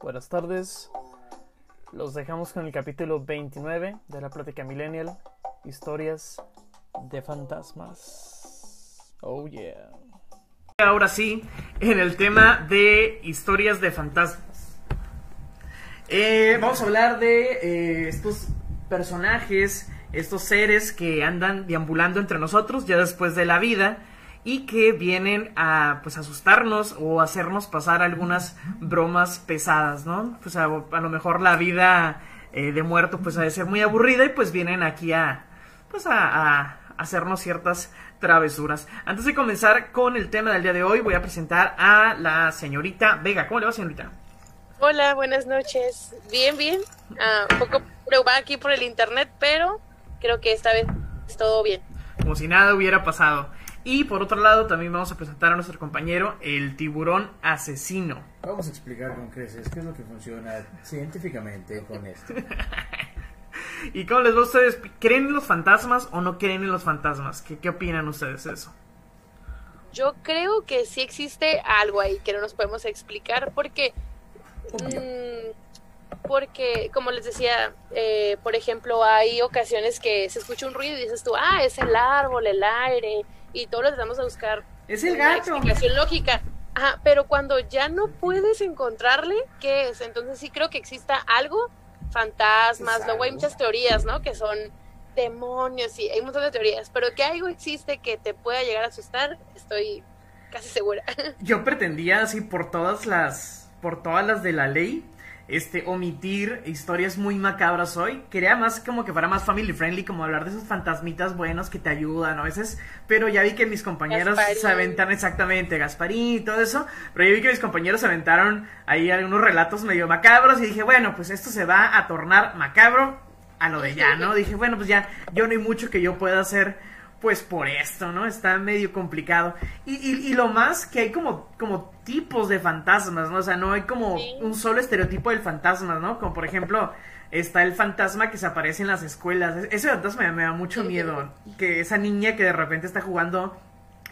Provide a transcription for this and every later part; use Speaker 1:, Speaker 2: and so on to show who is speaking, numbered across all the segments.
Speaker 1: buenas tardes. Los dejamos con el capítulo 29 de la Plática Millennial, historias de fantasmas. Oh yeah. Ahora sí, en el tema de historias de fantasmas. Eh, vamos a hablar de eh, estos personajes, estos seres que andan deambulando entre nosotros ya después de la vida y que vienen a pues asustarnos o hacernos pasar algunas bromas pesadas, ¿no? Pues a, a lo mejor la vida eh, de muerto pues ha de ser muy aburrida y pues vienen aquí a pues a, a hacernos ciertas travesuras. Antes de comenzar con el tema del día de hoy voy a presentar a la señorita Vega. ¿Cómo le va señorita?
Speaker 2: Hola, buenas noches. Bien, bien. Ah, un poco preocupada aquí por el internet, pero creo que esta vez es todo bien.
Speaker 1: Como si nada hubiera pasado. Y por otro lado, también vamos a presentar a nuestro compañero, el tiburón asesino.
Speaker 3: Vamos a explicar con creces qué es lo que funciona científicamente con esto.
Speaker 1: ¿Y cómo les va a ustedes? ¿Creen en los fantasmas o no creen en los fantasmas? ¿Qué, qué opinan ustedes de eso?
Speaker 2: Yo creo que sí existe algo ahí que no nos podemos explicar porque... mmm, porque, como les decía, eh, por ejemplo, hay ocasiones que se escucha un ruido y dices tú, ah, es el árbol, el aire, y todos lo tratamos a buscar.
Speaker 1: Es el gato.
Speaker 2: explicación lógica. Ajá, pero cuando ya no puedes encontrarle, ¿qué es? Entonces sí creo que exista algo, fantasmas, luego hay muchas teorías, ¿no? Que son demonios y hay un montón de teorías, pero que algo existe que te pueda llegar a asustar, estoy casi segura.
Speaker 1: Yo pretendía así por todas las por todas las de la ley este omitir historias muy macabras hoy. Quería más como que fuera más family friendly, como hablar de esos fantasmitas buenos que te ayudan a veces, pero ya vi que mis compañeros
Speaker 2: Gasparín.
Speaker 1: se aventan exactamente Gasparín y todo eso, pero ya vi que mis compañeros se aventaron ahí algunos relatos medio macabros y dije, bueno, pues esto se va a tornar macabro a lo de ya, ¿no? Dije, bueno, pues ya yo no hay mucho que yo pueda hacer pues por esto, ¿no? Está medio complicado. Y, y, y lo más que hay como, como tipos de fantasmas, ¿no? O sea, no hay como
Speaker 2: Sí.
Speaker 1: un solo estereotipo del fantasma, ¿no? Como por ejemplo, está el fantasma que se aparece en las escuelas. E- Ese fantasma me, me da mucho miedo. Que esa niña que de repente está jugando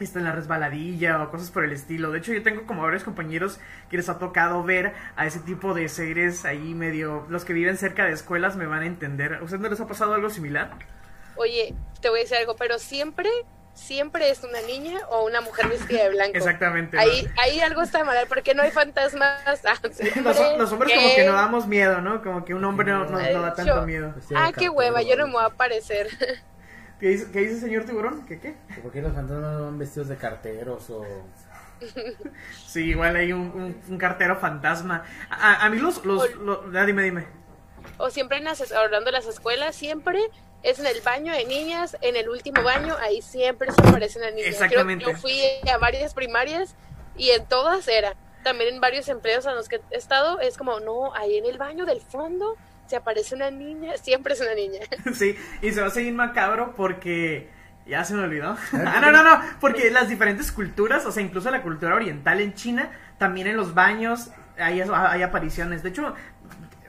Speaker 1: está en la resbaladilla o cosas por el estilo. De hecho, yo tengo como varios compañeros que les ha tocado ver a ese tipo de seres ahí medio... Los que viven cerca de escuelas me van a entender. ¿A ustedes no les ha pasado algo similar?
Speaker 2: Oye, te voy a decir algo, pero siempre, siempre es una niña o una mujer vestida de blanco.
Speaker 1: Exactamente. ¿no?
Speaker 2: Ahí, ahí algo está mal, porque no hay fantasmas. Ah,
Speaker 1: Los, los hombres como que no damos miedo, ¿no? Como que un hombre no, no- no da tanto
Speaker 2: Yo-
Speaker 1: miedo.
Speaker 3: De
Speaker 2: Ah, qué hueva, yo no me voy a aparecer.
Speaker 1: ¿Qué dice, qué dice señor tiburón? ¿Qué qué?
Speaker 3: ¿Por qué los fantasmas no van vestidos de carteros o...?
Speaker 1: Sí, igual hay un, un- un cartero fantasma. A, a- mí los... los, los- ah, dime, dime.
Speaker 2: O siempre en las, hablando de las escuelas, siempre es en el baño de niñas, en el último baño, ahí siempre se aparece una niña. Creo que
Speaker 1: Exactamente.
Speaker 2: Yo fui a varias primarias y en todas era. También en varios empleos a los que he estado, es como, no, ahí en el baño del fondo se aparece una niña, siempre es una niña.
Speaker 1: Sí, y se va a seguir macabro porque... Ya se me olvidó. Ah, no, no, no. Porque las diferentes culturas, o sea, incluso la cultura oriental en China, también en los baños hay, hay apariciones. De hecho,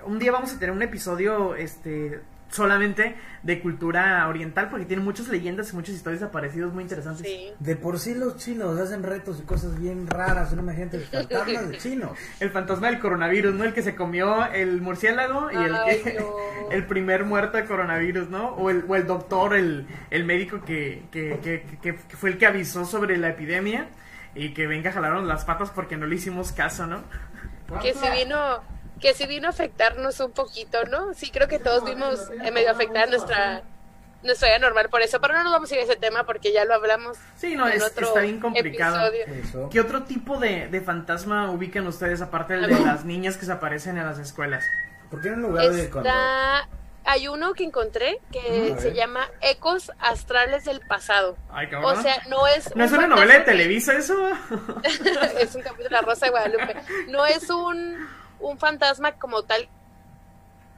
Speaker 1: un día vamos a tener un episodio, este, solamente de cultura oriental, porque tiene muchas leyendas y muchas historias aparecidas muy interesantes.
Speaker 2: Sí.
Speaker 3: De por sí los chinos hacen retos y cosas bien raras. Una imagínate de fantasmas de chinos.
Speaker 1: El fantasma del coronavirus, ¿no? El que se comió el murciélago y el,
Speaker 2: Ay,
Speaker 1: que-
Speaker 2: no.
Speaker 1: el primer muerto de coronavirus, ¿no? O el, o el doctor, el, el médico que, que, que, que- que fue el que avisó sobre la epidemia y que venga jalaron las patas porque no le hicimos caso, ¿no?
Speaker 2: que si vino que si vino a afectarnos un poquito, ¿no? Sí, creo que todos vimos eh, medio afectar nuestra nuestra vida normal por eso, pero no nos vamos a ir a ese tema porque ya lo hablamos.
Speaker 1: Sí, no,
Speaker 2: en
Speaker 1: es-
Speaker 2: otro
Speaker 1: está bien complicado.
Speaker 2: episodio.
Speaker 1: ¿Qué otro tipo de, de fantasma ubican ustedes aparte del de las niñas que se aparecen en las escuelas?
Speaker 3: ¿Por qué en lugar de cuando...
Speaker 2: Está hay uno que encontré que se llama Ecos astrales del pasado.
Speaker 1: Ay, cabrón.
Speaker 2: O sea, no es
Speaker 1: ¿No es
Speaker 2: un
Speaker 1: una novela de Televisa eso?
Speaker 2: es un capítulo de La Rosa de Guadalupe. No es un un fantasma como tal.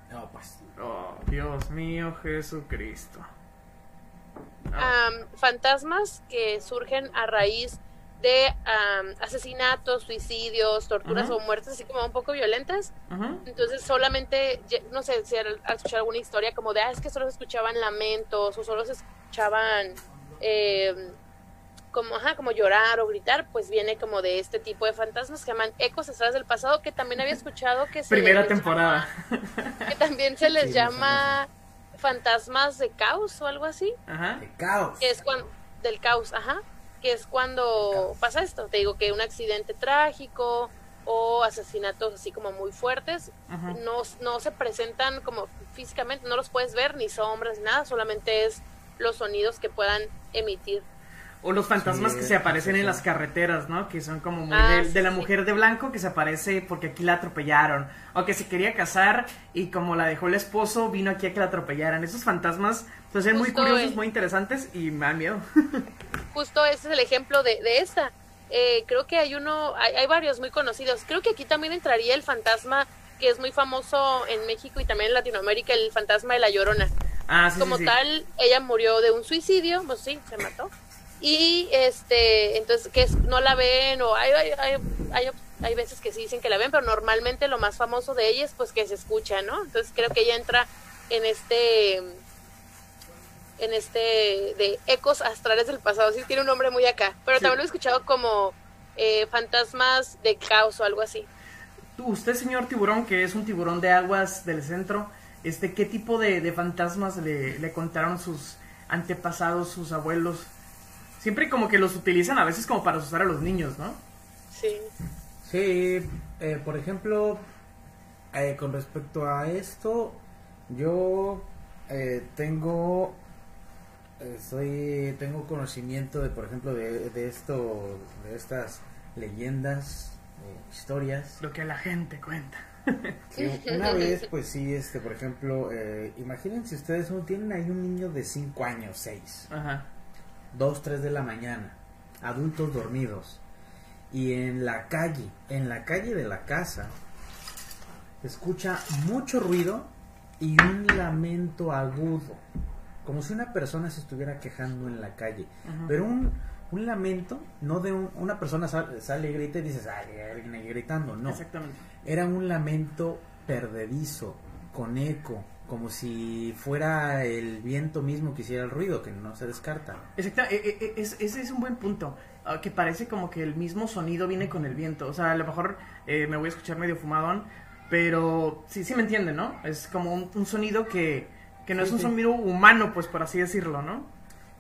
Speaker 3: No, pues...
Speaker 1: Oh, Dios mío, Jesucristo.
Speaker 2: am, fantasmas que surgen a raíz de am, asesinatos, suicidios, torturas o muertes así como un poco violentas. Entonces solamente, no sé si al, al escuchar alguna historia como de, ah, es que solo se escuchaban lamentos o solo se escuchaban eh, como, ajá, como llorar o gritar, pues viene como de este tipo de fantasmas que llaman ecos atrás del pasado, que también había escuchado que se
Speaker 1: Primera
Speaker 2: les
Speaker 1: temporada.
Speaker 2: llama- que también se les
Speaker 3: Sí,
Speaker 2: llama fantasmas de caos o algo así,
Speaker 1: Ajá.
Speaker 3: De caos.
Speaker 2: que es cuando del caos, ajá, que es cuando pasa esto, te digo que un accidente trágico o asesinatos así como muy fuertes
Speaker 1: Ajá.
Speaker 2: no, no se presentan como físicamente, no los puedes ver ni sombras ni nada, solamente es los sonidos que puedan emitir.
Speaker 1: O los fantasmas
Speaker 3: Sí,
Speaker 1: que se aparecen
Speaker 3: sí,
Speaker 1: en las carreteras, ¿no? Que son como muy
Speaker 2: Ah,
Speaker 1: de,
Speaker 2: sí,
Speaker 1: de la
Speaker 2: sí.
Speaker 1: mujer de blanco que se aparece porque aquí la atropellaron. O que se quería casar y como la dejó el esposo, vino aquí a que la atropellaran. Esos fantasmas pues, son muy curiosos,
Speaker 2: eh.
Speaker 1: muy interesantes y me dan miedo.
Speaker 2: Justo ese es el ejemplo de, de esta. Eh, creo que hay uno, hay, hay varios muy conocidos. Creo que aquí también entraría el fantasma que es muy famoso en México y también en Latinoamérica, el fantasma de la Llorona.
Speaker 1: ah, sí, sí,
Speaker 2: Como
Speaker 1: sí.
Speaker 2: tal, ella murió de un suicidio, pues sí, se mató. Y este, entonces, que es- no la ven, o hay, hay, hay, hay, veces que sí dicen que la ven, pero normalmente lo más famoso de ella es pues que se escucha, ¿no? Entonces creo que ella entra en este, en este de ecos astrales del pasado, sí tiene un nombre muy acá, pero
Speaker 1: Sí.
Speaker 2: también lo he escuchado como eh, fantasmas de caos o algo así.
Speaker 1: Usted, señor tiburón, que es un tiburón de aguas del centro, este, ¿qué tipo de, de fantasmas le, le contaron sus antepasados, sus abuelos? Siempre como que los utilizan a veces como para asustar a los niños, ¿no?
Speaker 2: Sí.
Speaker 3: Sí, eh, por ejemplo, eh, con respecto a esto, yo eh, tengo, eh, soy, tengo conocimiento de, por ejemplo, de, de esto, de estas leyendas, o historias.
Speaker 1: Lo que la gente cuenta.
Speaker 3: una vez, pues sí, este, por ejemplo, eh, imagínense ustedes, ¿no? tienen ahí un niño de 5 años, 6.
Speaker 1: Ajá.
Speaker 3: 2, 3 de la mañana, adultos dormidos. Y en la calle, en la calle de la casa, se escucha mucho ruido y un lamento agudo, como si una persona se estuviera quejando en la calle.
Speaker 1: Ajá.
Speaker 3: Pero un, un lamento, no de un- una persona sal- sale y grita y dices, ay, alguien gritando, no.
Speaker 1: Exactamente.
Speaker 3: Era un lamento perdedizo, con eco, como si fuera el viento mismo que hiciera el ruido, que no se descarta.
Speaker 1: Exacto, e- e- e- es- ese es un buen punto. ah, que parece como que el mismo sonido viene con el viento. O sea, a lo mejor eh, me voy a escuchar medio fumadón, pero sí, sí me entienden, ¿no? Es como un, un sonido que, que no
Speaker 3: Sí,
Speaker 1: es un
Speaker 3: sí.
Speaker 1: sonido humano, pues por así decirlo, ¿no?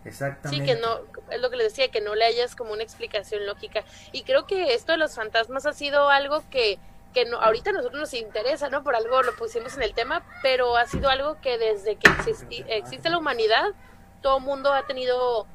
Speaker 2: Sí,
Speaker 3: Exactamente.
Speaker 2: que no, es lo que le decía, que no le hayas como una explicación lógica. Y creo que esto de los fantasmas ha sido algo que, que no, ahorita a nosotros nos interesa, ¿no? Por algo lo pusimos en el tema, pero ha sido algo que desde que existe la humanidad, todo el mundo ha tenido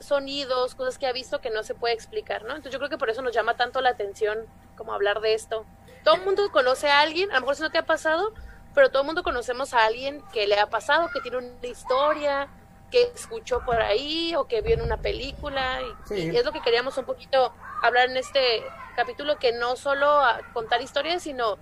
Speaker 2: sonidos, cosas que ha visto que no se puede explicar, ¿no? Entonces yo creo que por eso nos llama tanto la atención como hablar de esto. Todo el mundo conoce a alguien, a lo mejor eso no te ha pasado, pero todo el mundo conocemos a alguien que le ha pasado, que tiene una historia, que escuchó por ahí o que vio en una película. Y,
Speaker 3: Sí.
Speaker 2: y es lo que queríamos un poquito hablar en este capítulo, que no solo a contar historias, sino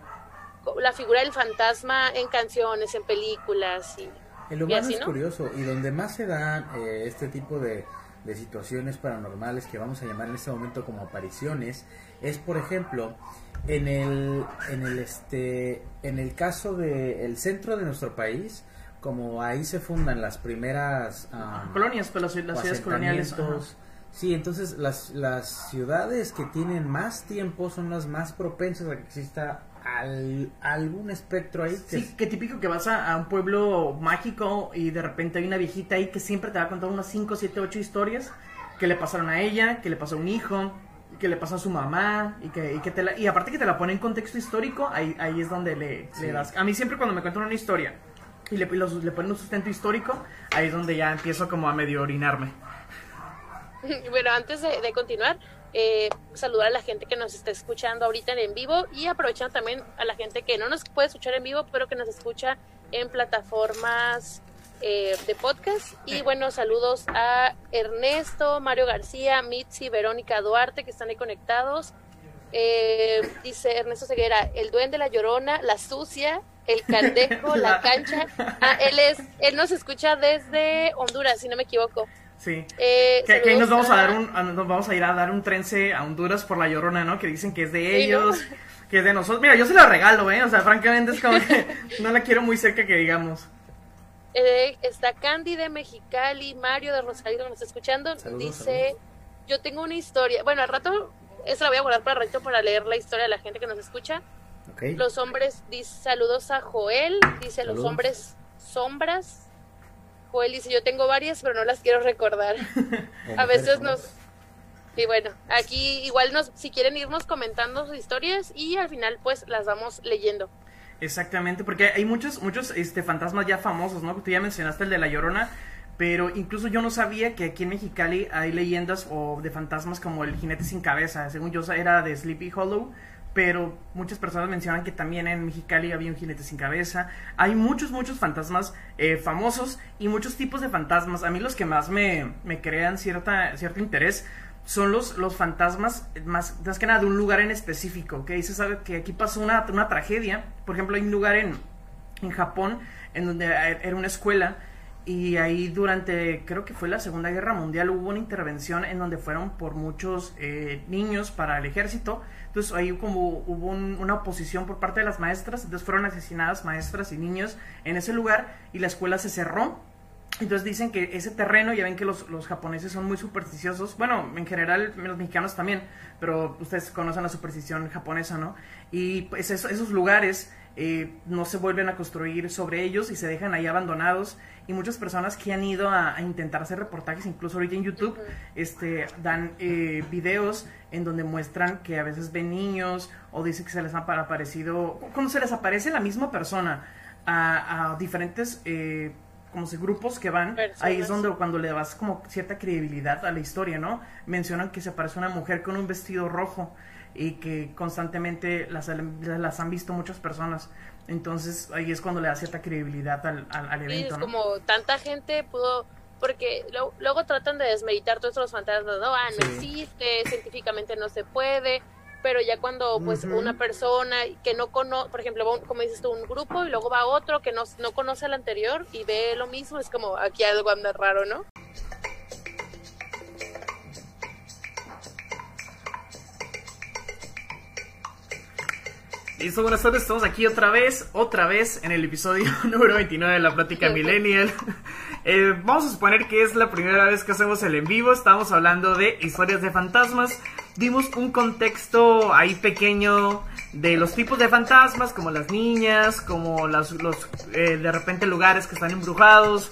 Speaker 2: la figura del fantasma en canciones, en películas. Y,
Speaker 3: El
Speaker 2: y
Speaker 3: humano
Speaker 2: así,
Speaker 3: es curioso y donde más se dan eh, este tipo de, de situaciones paranormales que vamos a llamar en este momento como apariciones es por ejemplo en el en el este en el caso de el centro de nuestro país como ahí se fundan las primeras am,
Speaker 1: Colonias, pues las, ciudades coloniales. ajá.
Speaker 3: Sí, entonces las, las ciudades que tienen más tiempo son las más propensas a que exista al- algún espectro ahí que
Speaker 1: Sí, qué típico que vas a, a un pueblo mágico y de repente hay una viejita ahí que siempre te va a contar unas 5, 7, 8 historias que le pasaron a ella, que le pasó a un hijo, que le pasó a su mamá y que, y que te la, y aparte que te la pone en contexto histórico, ahí, ahí es donde le,
Speaker 3: Sí.
Speaker 1: le das. A mí siempre cuando me cuentan una historia y le, los- le ponen un sustento histórico, ahí es donde ya empiezo como a medio orinarme.
Speaker 2: bueno, antes de, de continuar, eh, saludar a la gente que nos está escuchando ahorita en, en vivo y aprovechando también a la gente que no nos puede escuchar en vivo, pero que nos escucha en plataformas eh, de podcast. Y bueno, saludos a Ernesto, Mario García, Mitzi, Verónica Duarte, que están ahí conectados. Eh, dice Ernesto Ceguera, el duende, la llorona, la sucia, el caldejo, la
Speaker 1: La-
Speaker 2: cancha. Ah, él es, él nos escucha desde Honduras, si no me equivoco.
Speaker 1: Sí.
Speaker 2: Eh,
Speaker 1: Que, que ahí nos vamos a dar un, nos vamos a ir a dar un trense a Honduras por la llorona, ¿no? Que dicen que es de
Speaker 2: Sí, ¿no?
Speaker 1: ellos, que es de nosotros. Mira, yo se la regalo, ¿eh? O sea, francamente es como que no la quiero muy cerca que digamos.
Speaker 2: Eh, está Candy de Mexicali, Mario de Rosario que nos está escuchando.
Speaker 3: Saludos,
Speaker 2: dice yo tengo una historia. Bueno, al rato, esa la voy a guardar para el rato para leer la historia de la gente que nos escucha. Los hombres, dice saludos a Joel, dice los hombres sombras. Joel dice, yo tengo varias, pero no las quiero recordar. A veces nos... Y bueno, aquí igual nos, si quieren irnos comentando sus historias y al final pues las vamos leyendo.
Speaker 1: Exactamente, porque hay muchos, muchos este, fantasmas ya famosos, ¿no? Tú ya mencionaste el de La Llorona, pero incluso yo no sabía que aquí en Mexicali hay leyendas o de fantasmas como el jinete sin cabeza. Según yo era de Sleepy Hollow, pero muchas personas mencionan que también en Mexicali había un jinete sin cabeza. Hay muchos, muchos fantasmas eh, famosos y muchos tipos de fantasmas. A mí los que más me, me crean cierta, cierto interés son los, los fantasmas más, más que nada de un lugar en específico, que se sabe que aquí pasó una, una tragedia, por ejemplo hay un lugar en, en Japón en donde era una escuela y ahí durante, creo que fue la Segunda Guerra Mundial, hubo una intervención en donde fueron por muchos eh, niños para el ejército, entonces ahí como hubo un- una oposición por parte de las maestras, entonces fueron asesinadas maestras y niños en ese lugar y la escuela se cerró entonces dicen que ese terreno, ya ven que los, los japoneses son muy supersticiosos, bueno, en general los mexicanos también, pero ustedes conocen la superstición japonesa, ¿no? Y pues eso- esos lugares eh, no se vuelven a construir sobre ellos y se dejan ahí abandonados. Y muchas personas que han ido a, a intentar hacer reportajes, incluso ahorita en YouTube, este, dan eh, videos en donde muestran que a veces ven niños o dicen que se les ha apa- aparecido, cuando se les aparece la misma persona a, a diferentes... eh, como si grupos que van,
Speaker 2: Personas.
Speaker 1: ahí es donde cuando le das como cierta credibilidad a la historia, ¿no? Mencionan que se aparece una mujer con un vestido rojo y que constantemente las, las han visto muchas personas. Entonces ahí es cuando le da cierta credibilidad al, al, al evento,
Speaker 2: es
Speaker 1: ¿no?
Speaker 2: como tanta gente pudo, porque lo- luego tratan de desmeditar todos los fantasmas, no, ah, no
Speaker 3: Sí.
Speaker 2: existe, científicamente no se puede, pero ya cuando pues
Speaker 3: Ujú.
Speaker 2: una persona que no conoce, por ejemplo, un- como dices tú, un grupo y luego va otro que no, no conoce al anterior y ve lo mismo, es como aquí algo anda raro, ¿no?
Speaker 1: Listo, buenas tardes, estamos aquí otra vez, otra vez en el episodio número 29 de la plática millennial. Eh, vamos a suponer que es la primera vez que hacemos el en vivo, estamos hablando de historias de fantasmas. Dimos un contexto ahí pequeño de los tipos de fantasmas, como las niñas, como las, los eh, de repente lugares que están embrujados.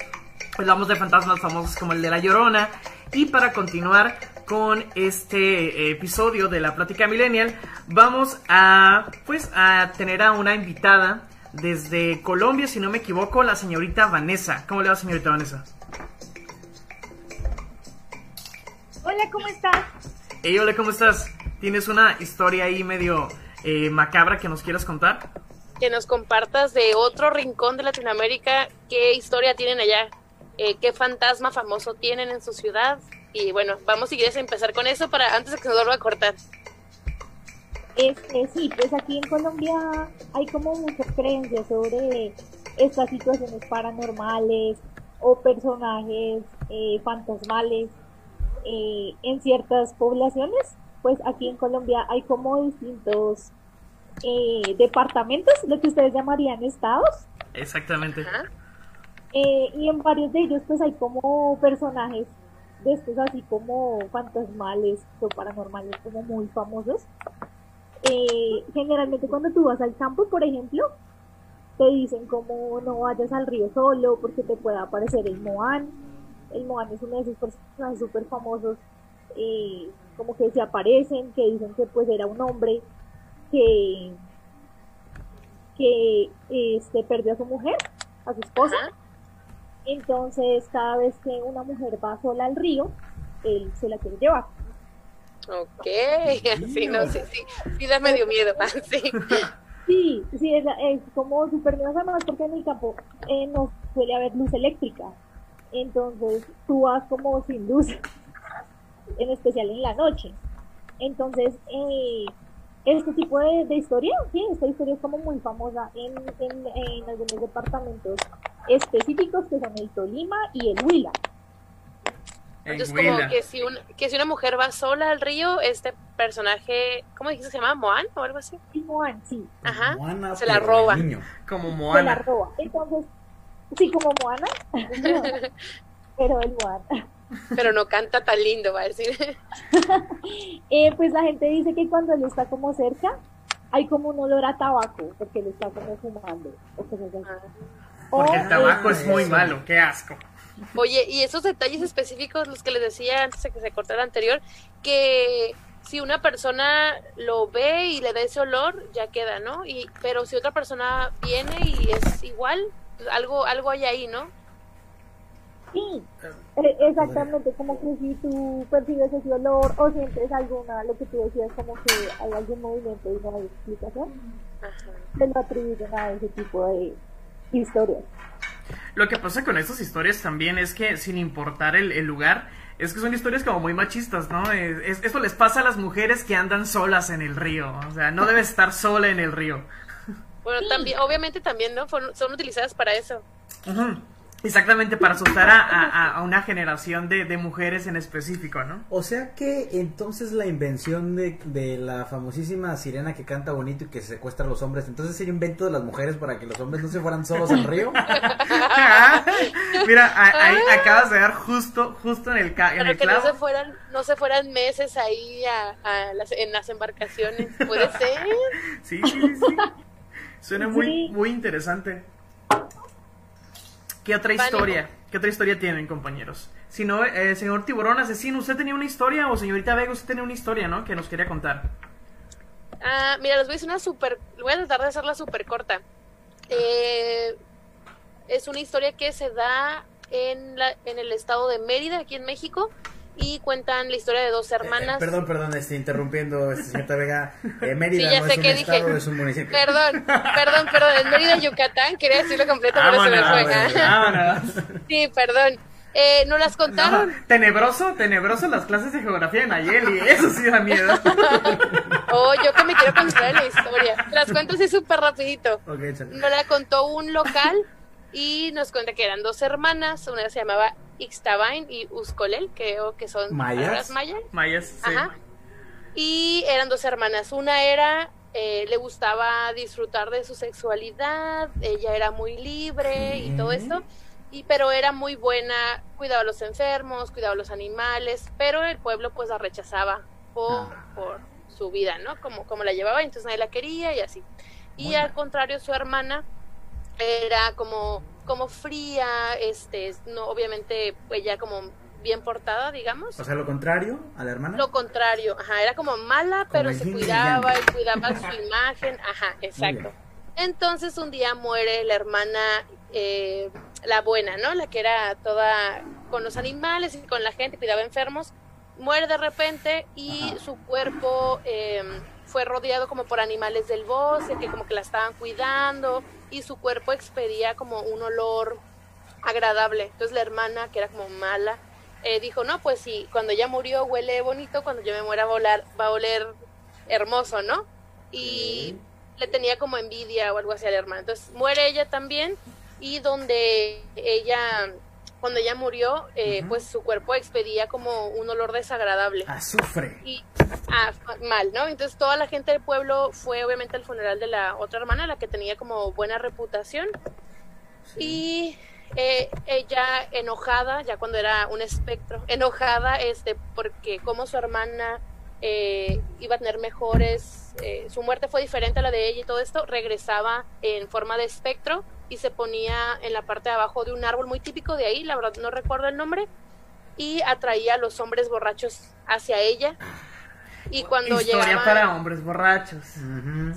Speaker 1: Hablamos de fantasmas famosos como el de La Llorona. Y para continuar con este eh, episodio de la plática millennial, vamos a pues a tener a una invitada desde Colombia, si no me equivoco, la señorita Vanessa. ¿Cómo le va, señorita Vanessa?
Speaker 4: Hola, ¿cómo estás?
Speaker 1: Hey, hola, ¿cómo estás? ¿Tienes una historia ahí medio eh, macabra que nos quieras contar?
Speaker 2: Que nos compartas de otro rincón de Latinoamérica, qué historia tienen allá, eh, qué fantasma famoso tienen en su ciudad. Y bueno, vamos si quieres empezar con eso para antes de que se nos vuelva a cortar.
Speaker 4: Este, sí, pues aquí en Colombia hay como muchas creencias sobre estas situaciones paranormales o personajes eh, fantasmales eh, en ciertas poblaciones. Pues aquí en Colombia hay como distintos eh, departamentos, lo que ustedes llamarían estados.
Speaker 1: Exactamente.
Speaker 4: Eh, y en varios de ellos pues hay como personajes de estos así como fantasmales o paranormales como muy famosos. Eh, generalmente cuando tú vas al campo, por ejemplo, te dicen como no vayas al río solo porque te puede aparecer el Moan. El Moan es uno de esos personajes súper famosos eh, como que se aparecen, que dicen que pues era un hombre que que este perdió a su mujer, a su esposa. Entonces, cada vez que una mujer va sola al río, él se la quiere llevar.
Speaker 2: Ok, sí, no, sí, sí, sí da medio miedo, sí.
Speaker 4: Sí, sí, es, es como súper además porque en el campo eh, no suele haber luz eléctrica. Entonces, tú vas como sin luz, en especial en la noche. Entonces, eh, este tipo de, de historia, sí, esta historia es como muy famosa en, en, en algunos departamentos específicos que son el Tolima y el Huila.
Speaker 1: En
Speaker 2: Entonces, como que si, un, que si una mujer va sola al río, este personaje, ¿cómo dijiste que se llama? ¿Moan o algo así?
Speaker 4: Y Moan, sí,
Speaker 2: Ajá,
Speaker 3: Moana,
Speaker 2: se la
Speaker 3: pero
Speaker 2: roba.
Speaker 3: niño.
Speaker 1: Como
Speaker 4: se la
Speaker 1: Moana.
Speaker 4: roba. Entonces, sí, como Moana, pero el Moan.
Speaker 2: pero no canta tan lindo, va a decir.
Speaker 4: Eh, pues la gente dice que cuando él está como cerca, hay como un olor a tabaco, porque él está como fumando. O así.
Speaker 2: Ah.
Speaker 1: Porque el tabaco
Speaker 3: eh,
Speaker 1: es muy
Speaker 3: eso.
Speaker 1: malo, qué asco.
Speaker 2: Oye, y esos detalles específicos, los que les decía antes de que se cortara el anterior, que si una persona lo ve y le da ese olor, ya queda, ¿no? Y, pero si otra persona viene y es igual, pues algo, algo hay ahí, ¿no?
Speaker 4: Sí, eh, exactamente, como que si tú percibes ese olor o sientes alguna, lo que tú decías, como que hay algún movimiento y no hay explicación,
Speaker 2: Ajá.
Speaker 4: se lo atribuyen a ese tipo de historias.
Speaker 1: Lo que pasa con estas historias también es que, sin importar el, el lugar, es que son historias como muy machistas, ¿no? Es, es- eso les pasa a las mujeres que andan solas en el río. O sea, no debes estar sola en el río.
Speaker 2: Bueno, también, obviamente también, ¿no? Fueron- son utilizadas para eso.
Speaker 1: Ujú. Exactamente, para asustar a, a- a una generación de, de mujeres en específico, ¿no?
Speaker 3: O sea que entonces la invención de, de la famosísima sirena que canta bonito y que secuestra a los hombres, entonces sería invento de las mujeres para que los hombres no se fueran solos al río.
Speaker 1: Mira, a- ahí acabas de dar justo, justo en el, ca- en
Speaker 2: Para
Speaker 1: el
Speaker 2: que no se fueran, no se fueran meses ahí a, a las, en las embarcaciones. Puede ser.
Speaker 1: Sí, sí, sí, sí. Suena muy,
Speaker 4: Sí.
Speaker 1: muy interesante. ¿Qué otra historia? ¿Qué otra historia tienen, compañeros? Si no, eh, señor Tiburón Asesino, ¿usted tenía una historia? O señorita Vega, ¿usted tenía una historia, no? Que nos quería contar.
Speaker 2: Ah, mira, les voy a decir una súper. Voy a tratar de hacerla súper corta. Eh, es una historia que se da en, la, en el estado de Mérida, aquí en México, y cuentan la historia de dos hermanas.
Speaker 3: Eh, perdón, perdón, estoy interrumpiendo, este, señorita Vega. Eh, Mérida
Speaker 2: Sí, ya
Speaker 3: no
Speaker 2: sé
Speaker 3: es un
Speaker 2: qué
Speaker 3: estado,
Speaker 2: dije.
Speaker 3: es un municipio.
Speaker 2: Perdón, perdón, perdón, en Mérida, Yucatán, quería decirlo completo, pero se me fue. Sí, perdón. Eh, ¿No las contaron?
Speaker 1: No, tenebroso, tenebroso las clases de geografía de Nayeli. Eso sí da miedo.
Speaker 2: Oh, yo que me quiero contar en la historia. Las cuento así súper rapidito.
Speaker 3: Ok, échale.
Speaker 2: Nos la contó un local y nos cuenta que eran dos hermanas. Una se llamaba Ixtabain y Uscolel, creo que son
Speaker 3: ¿Mayas?
Speaker 2: mayas.
Speaker 1: Mayas, sí.
Speaker 2: Ajá. Y eran dos hermanas. Una era, eh, le gustaba disfrutar de su sexualidad, ella era muy libre y todo esto. Y, pero era muy buena, cuidaba a los enfermos, cuidaba a los animales, pero el pueblo pues la rechazaba por,
Speaker 3: Ah.
Speaker 2: por su vida, ¿no? Como, como la llevaba, entonces nadie la quería y así. Y
Speaker 3: Bueno.
Speaker 2: al contrario, su hermana era como, como fría, este, no, obviamente ella como bien portada, digamos.
Speaker 3: O sea, lo contrario a la hermana.
Speaker 2: Lo contrario, ajá, era como mala, pero se cuidaba y cuidaba su imagen, ajá, exacto. Entonces un día muere la hermana, eh, la buena, ¿no? La que era toda con los animales y con la gente, cuidaba enfermos, muere de repente y
Speaker 3: Ajá.
Speaker 2: su cuerpo eh, fue rodeado como por animales del bosque, que como que la estaban cuidando y su cuerpo expedía como un olor agradable. Entonces la hermana, que era como mala, eh, dijo, no, pues sí, cuando ella murió huele bonito, cuando yo me muera va a, oler, va a oler hermoso, ¿no? Y le tenía como envidia o algo así a la hermana. Entonces muere ella también y donde ella, cuando ella murió, eh,
Speaker 3: Ujú.
Speaker 2: pues su cuerpo expedía como un olor desagradable.
Speaker 3: Azufre.
Speaker 2: Y ah, mal, ¿no? Entonces toda la gente del pueblo fue obviamente al funeral de la otra hermana, la que tenía como buena reputación. Y eh, ella enojada, ya cuando era un espectro, enojada este, porque como su hermana eh, iba a tener mejores, eh, su muerte fue diferente a la de ella y todo esto, regresaba en forma de espectro y se ponía en la parte de abajo de un árbol muy típico de ahí, la verdad no recuerdo el nombre, y atraía a los hombres borrachos hacia ella. Y cuando
Speaker 1: Historia
Speaker 2: llegaban-
Speaker 1: para hombres borrachos.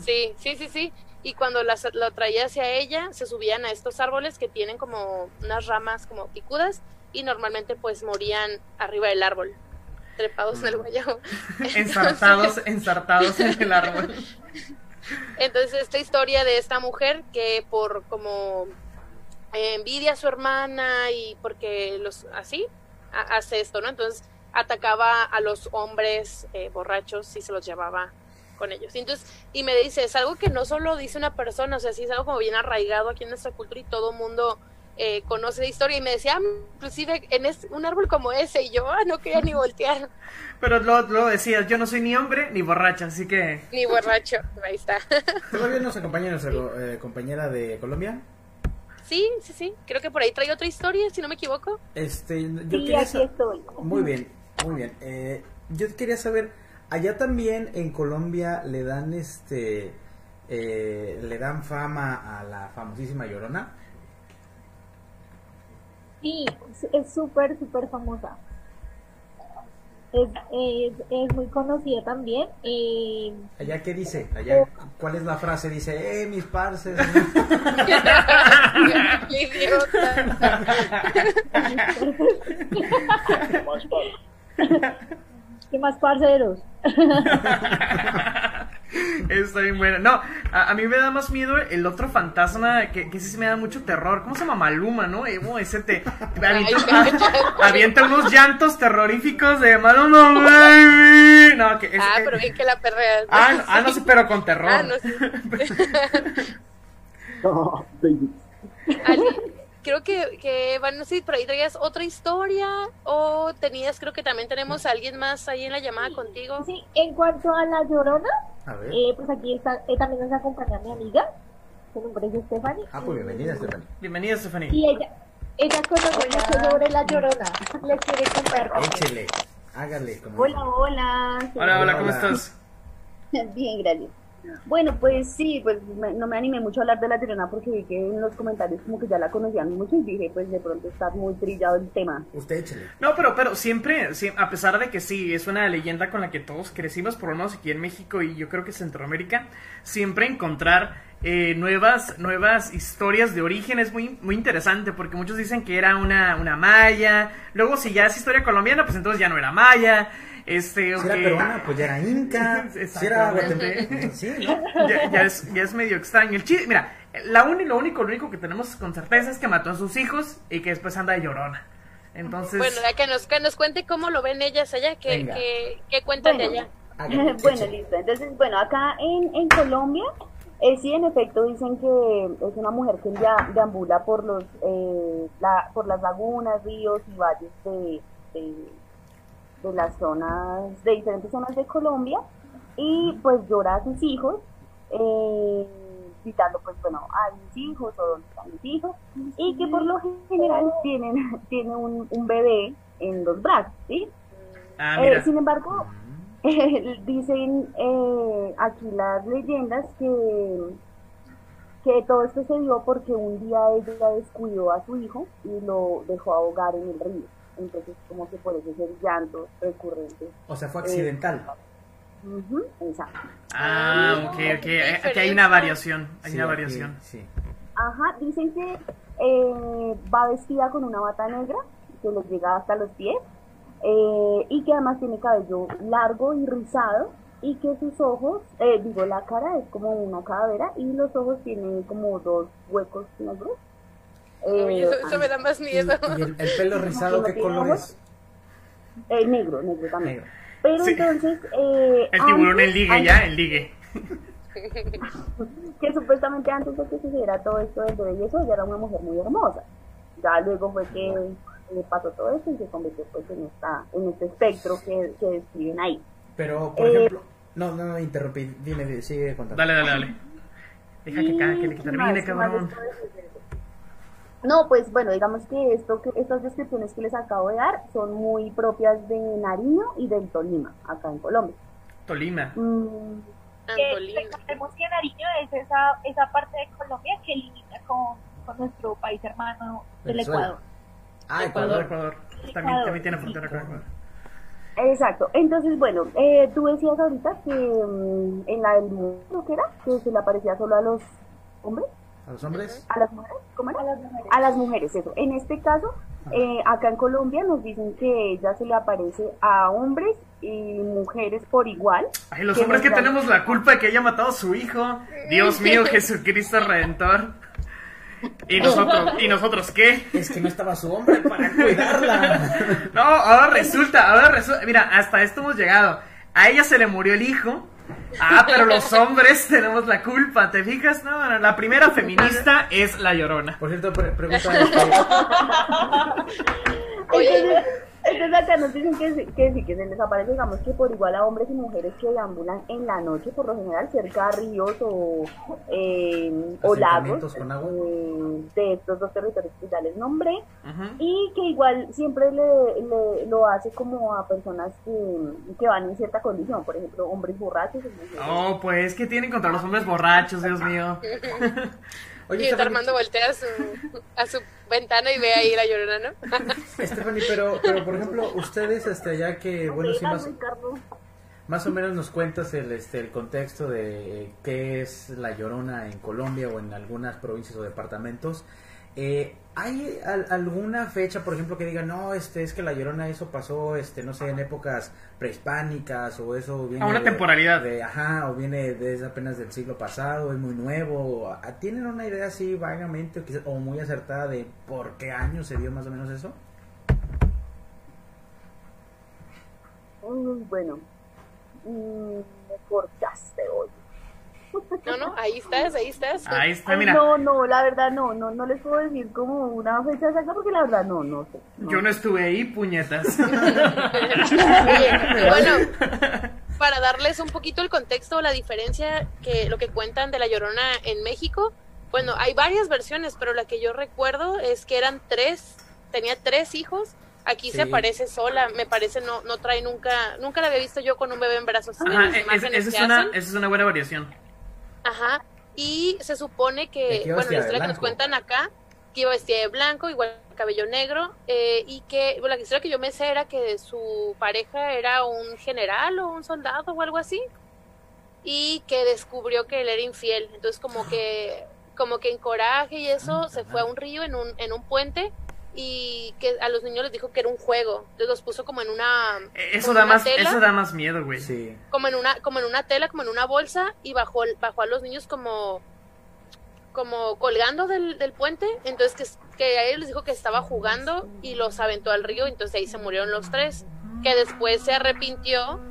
Speaker 2: Sí, sí, sí, sí. Y cuando las, lo traía hacia ella, se subían a estos árboles que tienen como unas ramas como picudas y normalmente pues morían arriba del árbol, trepados en el guayabo.
Speaker 1: Ensartados, ensartados en el árbol.
Speaker 2: Entonces esta historia de esta mujer que por como eh, envidia a su hermana y porque los así ha- hace esto, ¿no? Entonces atacaba a los hombres eh, borrachos y se los llevaba con ellos. Y entonces, y me dice, es algo que no solo dice una persona, o sea, sí es algo como bien arraigado aquí en nuestra cultura y todo mundo eh, conoce la historia. Y me decía, "Ah, inclusive en es- un árbol como ese, y yo ah, no quería ni voltear,
Speaker 1: Pero lo, lo decías, yo no soy ni hombre ni borracha, así que...
Speaker 2: ni borracho. Ahí está.
Speaker 3: ¿Todavía nos acompaña nuestra eh, compañera de Colombia?
Speaker 2: Sí, sí, sí. Creo que por ahí trae otra historia, si no me equivoco.
Speaker 3: Este, yo
Speaker 4: Sí,
Speaker 3: quería
Speaker 4: aquí estoy.
Speaker 3: Muy bien, muy bien. Eh, yo quería saber, allá también en Colombia le dan este, eh, le dan fama a la famosísima Llorona.
Speaker 4: Sí, es- súper, súper famosa. Es, es, es muy conocida también. eh,
Speaker 3: Allá qué dice, allá cuál es la frase dice, eh, mis parces.
Speaker 2: Qué idiota.
Speaker 4: ¿Qué más, parceros?
Speaker 1: Está bien bueno. No, a, a mí me da más miedo el otro fantasma que, que sí se me da mucho terror. ¿Cómo se llama? Maluma, ¿no? Oh, ese te, te avienta, ah, avienta unos llantos terroríficos de Maluma, baby. No, que es,
Speaker 2: Ah, pero bien que la perreas.
Speaker 1: ah, no, ah, no sé, pero con terror.
Speaker 2: Ah, no sé.
Speaker 5: Oh, baby.
Speaker 2: Ali, creo que, que bueno, no sé, por ahí traías otra historia o tenías, creo que también tenemos a alguien más ahí en la llamada contigo.
Speaker 4: Sí, en cuanto a la llorona,
Speaker 3: A ver.
Speaker 4: eh, pues aquí está, eh, también nos acompaña mi amiga, su nombre es Stephanie.
Speaker 3: Ah, pues bienvenida, Stephanie.
Speaker 1: Bienvenida, Stephanie.
Speaker 4: Y ella, ella conoce mucho sobre la llorona. Les quiere contar.
Speaker 3: Échele, hágale. Como
Speaker 6: Hola, hola.
Speaker 1: Hola, hola, ¿cómo
Speaker 3: Hola.
Speaker 1: estás?
Speaker 6: Bien, gracias. Bueno, pues sí, pues me- no me animé mucho a hablar de la Llorona porque vi que en los comentarios como que ya la conocían mucho y dije, pues de pronto está muy trillado el tema.
Speaker 3: Usted échele.
Speaker 1: No, pero, pero siempre, a pesar de que sí, es una leyenda con la que todos crecimos, por lo menos aquí en México y yo creo que Centroamérica, siempre encontrar eh, nuevas, nuevas historias de origen es muy, muy interesante, porque muchos dicen que era una, una maya, luego si ya es historia colombiana, pues entonces ya no era maya, este, o
Speaker 3: Si era
Speaker 1: que-
Speaker 3: peruana, pues ya era inca. Si era guatemalteca, sí, ¿no?
Speaker 1: ya, ya es, ya es medio extraño. El chiste, mira, la uni- lo único, lo único que tenemos con certeza es que mató a sus hijos y que después anda de llorona. Entonces,
Speaker 2: Bueno, ya que nos, que nos cuente cómo lo ven ellas allá, que, que, que cuentan de allá.
Speaker 6: Bueno, listo. Entonces, bueno, acá en, en Colombia, eh, sí, en efecto, dicen que es una mujer que ya deambula por los eh, la- por las lagunas, ríos y valles de, de, de las zonas, de diferentes zonas de Colombia, y pues llora a sus hijos, eh, gritando, pues bueno, a mis hijos o dónde están mis hijos, y que por lo general tienen, tiene un, un bebé en los brazos, ¿sí?
Speaker 1: ah,
Speaker 6: Eh, sin embargo, dicen eh, aquí las leyendas que, que todo esto se dio porque un día ella descuidó a su hijo y lo dejó ahogar en el río. Entonces, como que por eso es el llanto recurrente.
Speaker 3: O sea, fue accidental.
Speaker 6: Ujú, exacto.
Speaker 1: Ah, ok, ok.
Speaker 2: qué
Speaker 1: Aquí hay una variación. Hay
Speaker 3: Sí,
Speaker 1: una variación.
Speaker 3: Sí.
Speaker 6: Ajá, dicen que eh, va vestida con una bata negra que le llega hasta los pies eh, y que además tiene cabello largo y rizado y que sus ojos, eh, digo, la cara es como una calavera y los ojos tienen como dos huecos negros.
Speaker 2: Uy,
Speaker 6: Eh,
Speaker 2: eso, eso me da más miedo.
Speaker 3: y el, el pelo rizado, ¿qué color es?
Speaker 6: eh, negro, negro también.
Speaker 3: Negro.
Speaker 6: Pero
Speaker 1: Sí.
Speaker 6: entonces... eh,
Speaker 1: El tiburón
Speaker 6: antes-
Speaker 1: en ligue,
Speaker 6: antes-
Speaker 1: ya, en ligue.
Speaker 6: que supuestamente antes de que sucediera todo esto del bebé y eso, ella era una mujer muy hermosa. Ya luego fue que le pasó todo esto y se convirtió pues en esta, en este espectro que, que describen ahí.
Speaker 3: Pero, por
Speaker 6: Eh,
Speaker 3: ejemplo... No, no, no, interrumpí. Dime, sigue contando.
Speaker 1: Dale, dale, dale. Deja que, que, que
Speaker 6: ¿qué
Speaker 1: termine, cabrón.
Speaker 6: No, pues bueno, digamos que esto, que estas descripciones que les acabo de dar son muy propias de Nariño y del Tolima, acá en Colombia.
Speaker 1: Tolima.
Speaker 6: Mm,
Speaker 4: Que
Speaker 2: Antolín.
Speaker 4: recordemos que Nariño es esa, esa parte de Colombia que limita con, con nuestro país hermano del. Ecuador.
Speaker 3: Ah,
Speaker 1: Ecuador,
Speaker 3: Ecuador.
Speaker 1: Ecuador. También, también tiene frontera con Ecuador.
Speaker 6: Exacto. Entonces, bueno, eh, tú decías ahorita que mm, en la del mundo, ¿qué era? Que se le aparecía solo a los hombres,
Speaker 3: ¿A los hombres?
Speaker 6: a las mujeres, ¿cómo era?
Speaker 4: A las mujeres.
Speaker 6: A las mujeres, eso. En este caso, eh, acá en Colombia nos dicen que ella se le aparece a hombres y mujeres por igual.
Speaker 1: Ay, los
Speaker 6: Que
Speaker 1: hombres que
Speaker 6: dan-
Speaker 1: tenemos la culpa de que haya matado a su hijo. Dios mío, Jesucristo Redentor. ¿Y nosotros, ¿y nosotros qué?
Speaker 3: Es que no estaba su hombre para cuidarla.
Speaker 1: No, ahora resulta, ahora resulta. Mira, hasta esto hemos llegado. A ella se le murió el hijo. Ah, pero los hombres tenemos la culpa, ¿te fijas? No, no, la primera feminista es la llorona.
Speaker 3: Por cierto, pre- pregunta
Speaker 2: Oye,
Speaker 6: Entonces acá nos dicen que, sí- que sí, que se les aparece, digamos que por igual a hombres y mujeres que deambulan en la noche, por lo general cerca de ríos o, eh, o lagos
Speaker 3: Asentamientos con agua.
Speaker 6: eh, de estos dos territorios que ya les nombré. Y que igual siempre le, le- lo hace como a personas que, que van en cierta condición, por ejemplo, hombres borrachos. o mujeres.
Speaker 1: Oh, pues, ¿qué tienen contra los hombres borrachos, Dios mío?
Speaker 3: Oye,
Speaker 2: y
Speaker 3: Stephanie,
Speaker 2: Armando voltea a su, a su ventana y ve ahí la llorona, ¿no?
Speaker 3: Stephanie, pero, pero por ejemplo, ustedes, este, ya que, bueno, sí, más,
Speaker 4: Ricardo.
Speaker 3: más o menos nos cuentas el, este, el contexto de qué es la Llorona en Colombia o en algunas provincias o departamentos. Eh, ¿Hay al- alguna fecha, por ejemplo, que digan, no, este, es que la Llorona eso pasó, este, no sé, en épocas prehispánicas o eso viene
Speaker 1: A una
Speaker 3: de-
Speaker 1: temporalidad.
Speaker 3: de- ajá, o viene desde apenas del siglo pasado, es muy nuevo. ¿A- ¿Tienen una idea así vagamente o, quizá- o muy acertada de por qué año se dio más o menos eso?
Speaker 6: Mm, bueno, mm, me cortaste hoy.
Speaker 2: No, no, ahí estás, ahí estás.
Speaker 1: Ahí está,
Speaker 6: Ay,
Speaker 1: mira.
Speaker 6: No, no, la verdad no, no, no les puedo decir como una fecha exacta porque la verdad no, no sé. no.
Speaker 1: Yo no estuve ahí, puñetas.
Speaker 2: Oye, bueno, para darles un poquito el contexto, la diferencia que lo que cuentan de la Llorona en México, bueno, hay varias versiones, pero la que yo recuerdo es que eran tres, tenía tres hijos. Aquí
Speaker 3: Sí.
Speaker 2: se aparece sola, me parece no no trae nunca, nunca la había visto yo con un bebé en brazos.
Speaker 1: Ajá, e- es-
Speaker 2: imágenes
Speaker 1: esa
Speaker 2: que
Speaker 1: es una,
Speaker 2: hacen.
Speaker 1: esa es una buena variación.
Speaker 2: Ajá. Y se supone
Speaker 3: ¿De
Speaker 2: que, bueno, la
Speaker 3: ¿De
Speaker 2: historia que nos cuentan acá, que iba vestida de blanco, igual cabello negro, eh, y que, bueno, la historia que yo me sé era que su pareja era un general o un soldado o algo así, y que descubrió que él era infiel. Entonces, como que, como que en coraje y eso, se fue a un río en un, en un puente y que a los niños les dijo que era un juego. Entonces los puso como en una,
Speaker 1: Eh, Eso da
Speaker 2: una
Speaker 1: más,
Speaker 2: tela
Speaker 1: eso da más miedo, güey.
Speaker 3: Sí.
Speaker 2: como en una como en una tela como en una bolsa y bajó bajó a los niños como como colgando del, del puente entonces que, que a ellos les dijo que estaba jugando y los aventó al río entonces ahí se murieron los tres que después se arrepintió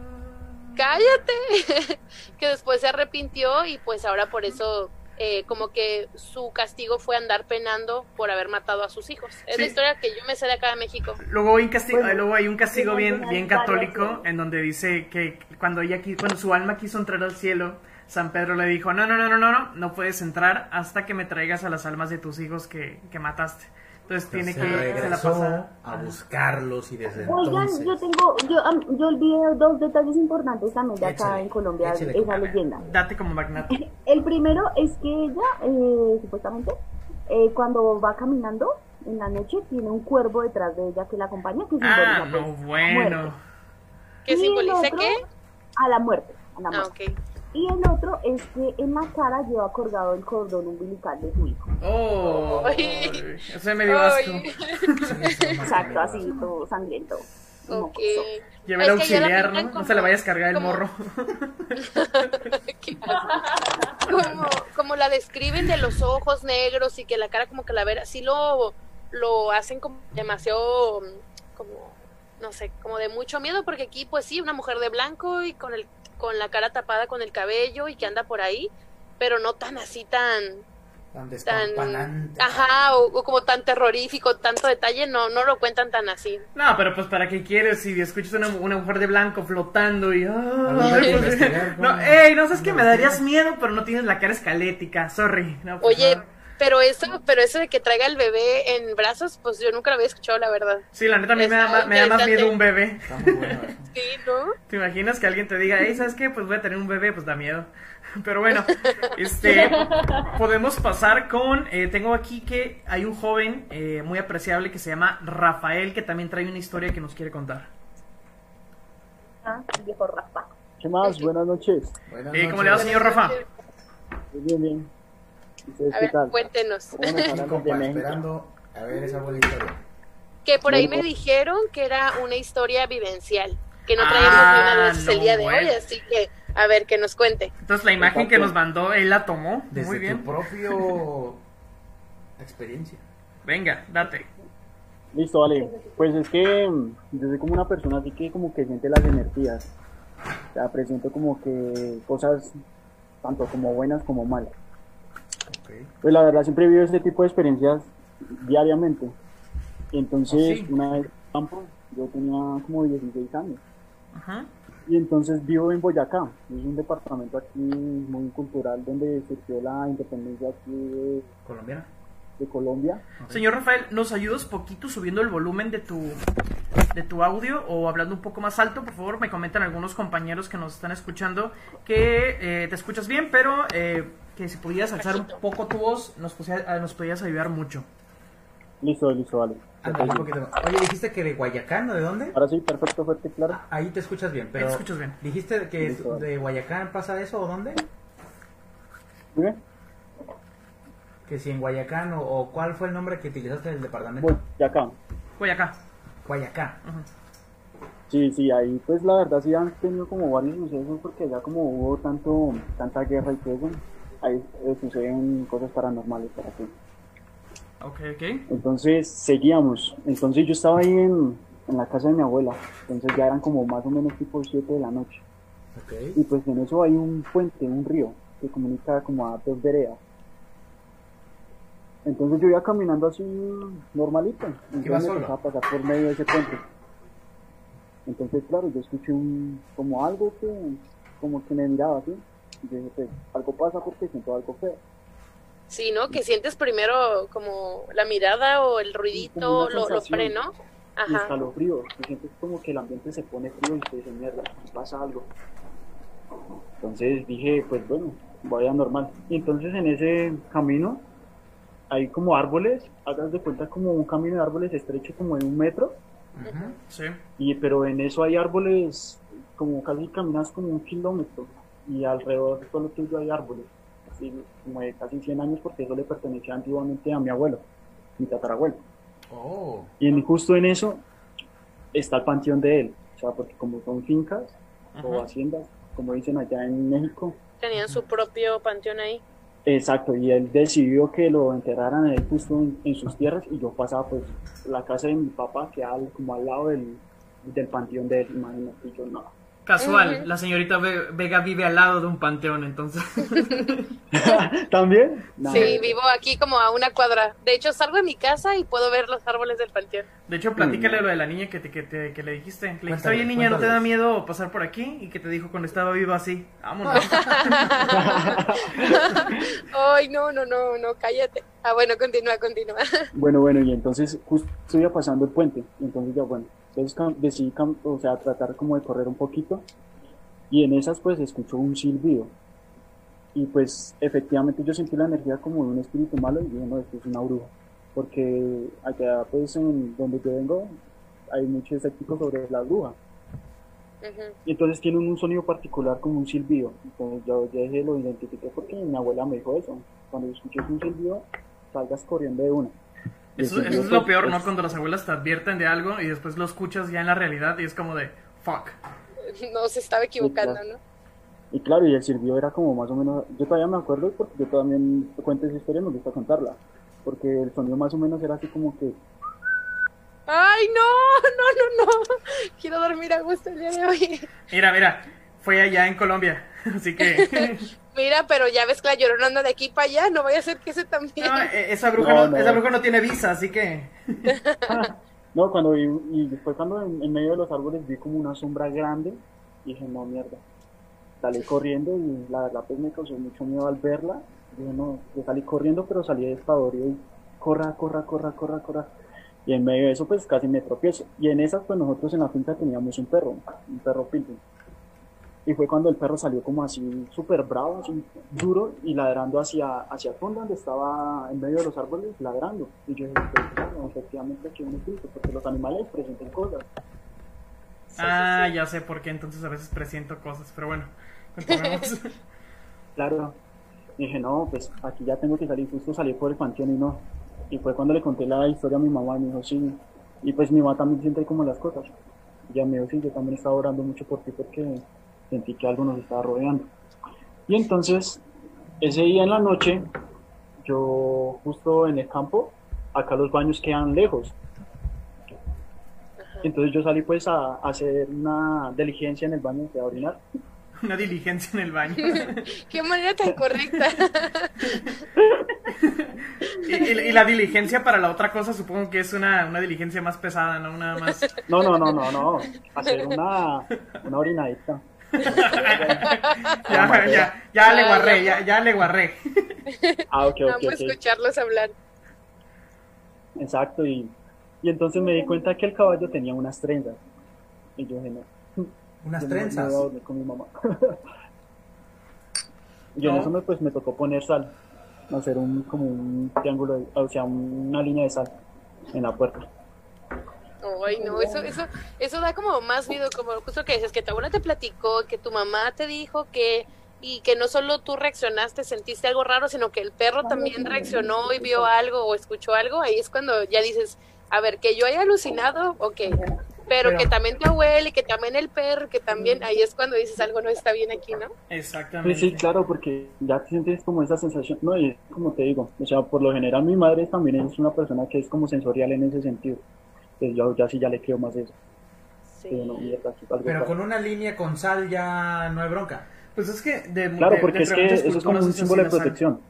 Speaker 2: cállate que después se arrepintió y pues ahora por eso eh, como que su castigo fue andar penando por haber matado a sus hijos es
Speaker 1: Sí.
Speaker 2: la historia que yo me sé de acá de México
Speaker 1: Luego hay, un castigo,
Speaker 6: Bueno,
Speaker 1: luego hay un castigo bien, bien católico en donde dice que cuando ella cuando su alma quiso entrar al cielo, San Pedro le dijo, no, no, no, no, no, no, no puedes entrar hasta que me traigas a las almas de tus hijos que, que mataste. Entonces tiene
Speaker 3: se
Speaker 1: que se la
Speaker 3: regresó
Speaker 1: pasa.
Speaker 3: a buscarlos y desde
Speaker 6: Oigan,
Speaker 3: entonces...
Speaker 6: yo tengo, yo, yo olvidé dos detalles importantes también de acá
Speaker 3: Échale,
Speaker 6: en Colombia, esa leyenda.
Speaker 1: Date como magnate.
Speaker 6: El primero es que ella, eh, supuestamente, eh, cuando va caminando en la noche, tiene un cuervo detrás de ella que la acompaña, que
Speaker 1: Ah,
Speaker 6: simboliza,
Speaker 1: no,
Speaker 6: pues,
Speaker 1: bueno.
Speaker 6: el
Speaker 2: simboliza
Speaker 6: otro,
Speaker 2: qué
Speaker 6: A la muerte, a la
Speaker 2: ah
Speaker 6: muerte. Y el otro es que en la cara lleva colgado el cordón umbilical de su hijo.
Speaker 1: Oh,
Speaker 2: Ay.
Speaker 1: eso me dio asco.
Speaker 2: Ay.
Speaker 6: Exacto, así, todo sangriento.
Speaker 2: Ok.
Speaker 6: mocoso.
Speaker 1: Lleva el auxiliar, ¿no? No se le vayas a cargar el
Speaker 2: como-
Speaker 1: morro.
Speaker 2: Como, como la describen de los ojos negros y que la cara como calavera, así lo, lo hacen como demasiado, como, no sé, como de mucho miedo, porque aquí pues sí, una mujer de blanco y con, el, con la cara tapada con el cabello y que anda por ahí, pero no tan así, tan,
Speaker 3: Tan
Speaker 2: ajá, o, o como tan terrorífico, tanto detalle, no, no lo cuentan tan así.
Speaker 1: No, pero pues para qué quieres si escuchas una, una mujer de blanco flotando y... pues,
Speaker 3: investigar
Speaker 1: no, ey, no sabes que me darías miedo, pero no tienes la cara escalética, sorry. No, pues,
Speaker 2: Oye,
Speaker 1: no.
Speaker 2: Pero eso, pero eso de que traiga el bebé en brazos, pues yo nunca lo había escuchado, la verdad.
Speaker 1: Sí, la neta a mí me da, me da más miedo un bebé.
Speaker 3: Está muy bueno.
Speaker 2: Sí, ¿no?
Speaker 1: ¿Te imaginas que alguien te diga, hey, ¿sabes qué? Pues voy a tener un bebé, pues da miedo. Pero bueno, este, podemos pasar con, eh, tengo aquí que hay un joven eh, muy apreciable que se llama Rafael, que también trae una historia que nos quiere contar.
Speaker 6: Ah, el viejo Rafa.
Speaker 5: ¿Qué más? Buenas noches.
Speaker 3: Buenas
Speaker 1: Eh, ¿Cómo le va,
Speaker 3: noches.
Speaker 1: señor Rafa?
Speaker 5: Bien, bien. ¿Ustedes
Speaker 2: A ver,
Speaker 5: tal?
Speaker 2: cuéntenos.
Speaker 3: Compa, esperando a ver esa buena historia.
Speaker 2: Que por ahí me dijeron que era una historia vivencial, que no
Speaker 1: Ah,
Speaker 2: traíamos ni una de esas el día de hoy, así que a ver que nos cuente.
Speaker 1: Entonces la imagen que nos mandó, él la tomó.
Speaker 3: Desde
Speaker 1: Muy bien.
Speaker 3: tu propio experiencia.
Speaker 1: Venga, date.
Speaker 5: Listo, vale. Pues es que mm, yo soy como una persona así que como que siente las energías. O sea, presento como que cosas tanto como buenas como malas. Pues la verdad siempre vivo este tipo de experiencias diariamente. Y entonces
Speaker 1: ¿Ah, sí?
Speaker 5: una vez en el campo Yo tenía como 16 años.
Speaker 1: Ajá.
Speaker 5: Y entonces vivo en Boyacá, es un departamento aquí muy cultural donde surgió la independencia aquí de,
Speaker 3: ¿Colombiana?
Speaker 5: de Colombia.
Speaker 1: Señor Rafael, ¿nos ayudas poquito subiendo el volumen de tu de tu audio o hablando un poco más alto? Por favor, me comentan algunos compañeros que nos están escuchando que eh, te escuchas bien, pero eh, que si pudieras alzar un poco tu voz, nos, pusia- nos podías ayudar mucho.
Speaker 5: Listo, listo, vale.
Speaker 3: Ándale, un poquito más. Oye, dijiste que de Guayacán, ¿o de dónde?
Speaker 5: Ahora sí, perfecto, fuerte, claro.
Speaker 3: Ahí te escuchas bien, pero...
Speaker 1: te escuchas bien.
Speaker 3: ¿Dijiste que
Speaker 5: Listo.
Speaker 3: de Guayacán pasa eso o dónde?
Speaker 5: Dime.
Speaker 3: Que si en Guayacán o, o cuál fue el nombre que utilizaste del departamento.
Speaker 5: Boyacá.
Speaker 1: Voy acá.
Speaker 3: Guayacán.
Speaker 5: Sí, sí, ahí pues la verdad sí han tenido como varios sucesos porque ya como hubo tanto, tanta guerra y todo eso, ahí eh, suceden cosas paranormales para ti.
Speaker 1: Ok, ok.
Speaker 5: Entonces seguíamos. Entonces yo estaba ahí en, en la casa de mi abuela. Entonces ya eran como más o menos tipo 7 de la noche.
Speaker 3: Ok.
Speaker 5: Y pues en eso hay un puente, un río, que comunica como a dos veredas. Entonces yo iba caminando así normalito. Entonces empezaba a pasar por medio de ese puente. Entonces, claro, yo escuché un, como algo que, como que me miraba así. Y yo dije, pues, algo pasa porque siento algo feo.
Speaker 2: Sí, ¿no? Que sientes primero como la mirada o el ruidito, lo, lo freno.
Speaker 5: y
Speaker 2: Ajá.
Speaker 5: escalofrío. Y sientes como que el ambiente se pone frío y te dice, mierda, pasa algo. Entonces dije, pues bueno, vaya normal. Y entonces en ese camino hay como árboles, hagas de cuenta como un camino de árboles estrecho como de un metro,
Speaker 3: Ujú.
Speaker 1: Sí.
Speaker 5: y pero en eso hay árboles como casi caminas como un kilómetro y alrededor de todo lo tuyo hay árboles, así como de casi 100 años porque eso le pertenecía antiguamente a mi abuelo, mi tatarabuelo.
Speaker 3: Oh.
Speaker 5: Y en- justo en eso está el panteón de él. O sea, porque como son fincas o haciendas, como dicen allá en México.
Speaker 2: Tenían su propio panteón ahí.
Speaker 5: Exacto, y él decidió que lo enterraran él justo en, en sus tierras y yo pasaba pues la casa de mi papá que al, como al lado del, del panteón de él, imagínate, y yo no.
Speaker 1: Casual, la señorita Ve- Vega vive al lado de un panteón, entonces.
Speaker 5: ¿También? No.
Speaker 2: Sí, vivo aquí como a una cuadra. De hecho, salgo de mi casa y puedo ver los árboles del panteón.
Speaker 1: De hecho, platícale lo de la niña que, te, que, te- que le dijiste. Le dijiste,
Speaker 3: Cuéntale,
Speaker 1: oye niña, ¿no te da miedo pasar por aquí? Y que te dijo cuando estaba viva así. Vámonos.
Speaker 2: Ay, no, no, no, no, cállate. Ah, bueno, continúa, continúa.
Speaker 5: Bueno, bueno, y entonces justo iba pasando el puente, y entonces ya bueno, entonces decidí o sea, tratar como de correr un poquito, y en esas pues escucho un silbido, y pues efectivamente yo sentí la energía como de un espíritu malo, y dije, no, esto es una bruja, porque allá pues en donde yo vengo hay mucho escéptico sobre la bruja, y entonces tienen un sonido particular como un silbido, entonces yo ya lo identifiqué porque mi abuela me dijo eso, cuando escuches un silbido, salgas corriendo de una.
Speaker 1: Eso, es lo
Speaker 5: pues,
Speaker 1: peor,
Speaker 5: es-
Speaker 1: ¿no? Cuando las abuelas te advierten de algo y después lo escuchas ya en la realidad y es como de, fuck.
Speaker 2: No se estaba equivocando,
Speaker 5: claro.
Speaker 2: ¿no?
Speaker 5: Y claro, y el silbido era como más o menos, yo todavía me acuerdo porque yo también cuento esa historia y me gusta contarla, porque el sonido más o menos era así como que,
Speaker 2: Ay, no, no, no, no. Quiero dormir a gusto el día de hoy.
Speaker 1: Mira, mira, fue allá en Colombia. Así que.
Speaker 2: Mira, pero ya ves que la llorona anda de aquí para allá. No vaya a ser que ese también.
Speaker 1: No, eh, esa, bruja
Speaker 5: No,
Speaker 1: no,
Speaker 5: no.
Speaker 1: esa bruja no tiene visa, así que.
Speaker 5: no, cuando vi, y después cuando en, en medio de los árboles vi como una sombra grande, dije, no, mierda, salí corriendo y la verdad pues me causó mucho miedo al verla, dije, no, yo salí corriendo pero salí despavorido y corra, corra, corra, corra, corra, y en medio de eso pues casi me tropiezo, y en esas pues nosotros en la finca teníamos un perro, un perro pitbull, y fue cuando el perro salió como así súper bravo, así duro y ladrando hacia, hacia el fondo donde estaba en medio de los árboles ladrando. Y yo dije, pues, claro, efectivamente aquí hay un espíritu, porque los animales presentan cosas.
Speaker 2: Sí, sí,
Speaker 1: Ah,
Speaker 2: sí.
Speaker 1: ya sé por qué entonces a veces presiento cosas, pero bueno, continuemos.
Speaker 5: Claro, y dije, no, pues aquí ya tengo que salir, justo salí por el panteón y no. Y fue cuando le conté la historia a mi mamá y me dijo, sí. Y pues mi mamá también siente como las cosas. Y ya me dijo, sí, yo también estaba orando mucho por ti porque sentí que algo nos estaba rodeando. Y entonces, ese día en la noche, yo justo en el campo, acá los baños quedan lejos. Entonces yo salí pues a, a hacer una diligencia en el baño, de orinar.
Speaker 1: Una diligencia en el baño.
Speaker 2: Qué manera tan correcta.
Speaker 1: y, y- y la diligencia para la otra cosa supongo que es una, una diligencia más pesada, ¿no? Nada más.
Speaker 5: No, no, no, no, no. Hacer una, una orinadita.
Speaker 1: Ya, ya, ya le guarré, ya, ya le guarré.
Speaker 5: Ah, ok, ok,
Speaker 2: Vamos a
Speaker 5: ok.
Speaker 2: escucharlos hablar.
Speaker 5: Exacto, y, y entonces me di cuenta que el caballo tenía unas trenzas. Y yo dije, no.
Speaker 3: Unas
Speaker 5: yo no- no
Speaker 3: trenzas.
Speaker 5: a dormir con mi mamá. y en
Speaker 1: No.
Speaker 5: eso me, pues, me tocó poner sal. Hacer un, como un triángulo, de- o sea, una línea de sal en la puerta.
Speaker 2: Ay, no, eso, eso, eso da como más miedo, como justo que dices, que tu abuela te platicó, que tu mamá te dijo que, y que no solo tú reaccionaste, sentiste algo raro, sino que el perro también reaccionó y vio algo o escuchó algo, ahí es cuando ya dices, a ver, que yo haya alucinado, ok, pero,
Speaker 1: Pero-
Speaker 2: que también tu abuela y que también el perro, que también, ahí es cuando dices algo no está bien aquí, ¿no?
Speaker 1: Exactamente.
Speaker 5: Sí, sí, claro, porque ya te sientes como esa sensación, no, y es como te digo, o sea, por lo general mi madre también es una persona que es como sensorial en ese sentido. Entonces yo ya sí ya le creo más eso.
Speaker 2: Sí.
Speaker 5: Digo, no, mierda, aquí algo
Speaker 3: Pero con una línea con sal ya no hay bronca.
Speaker 1: Pues es que de,
Speaker 5: Claro,
Speaker 1: de-
Speaker 5: porque
Speaker 1: de
Speaker 5: es que eso es como un símbolo de protección.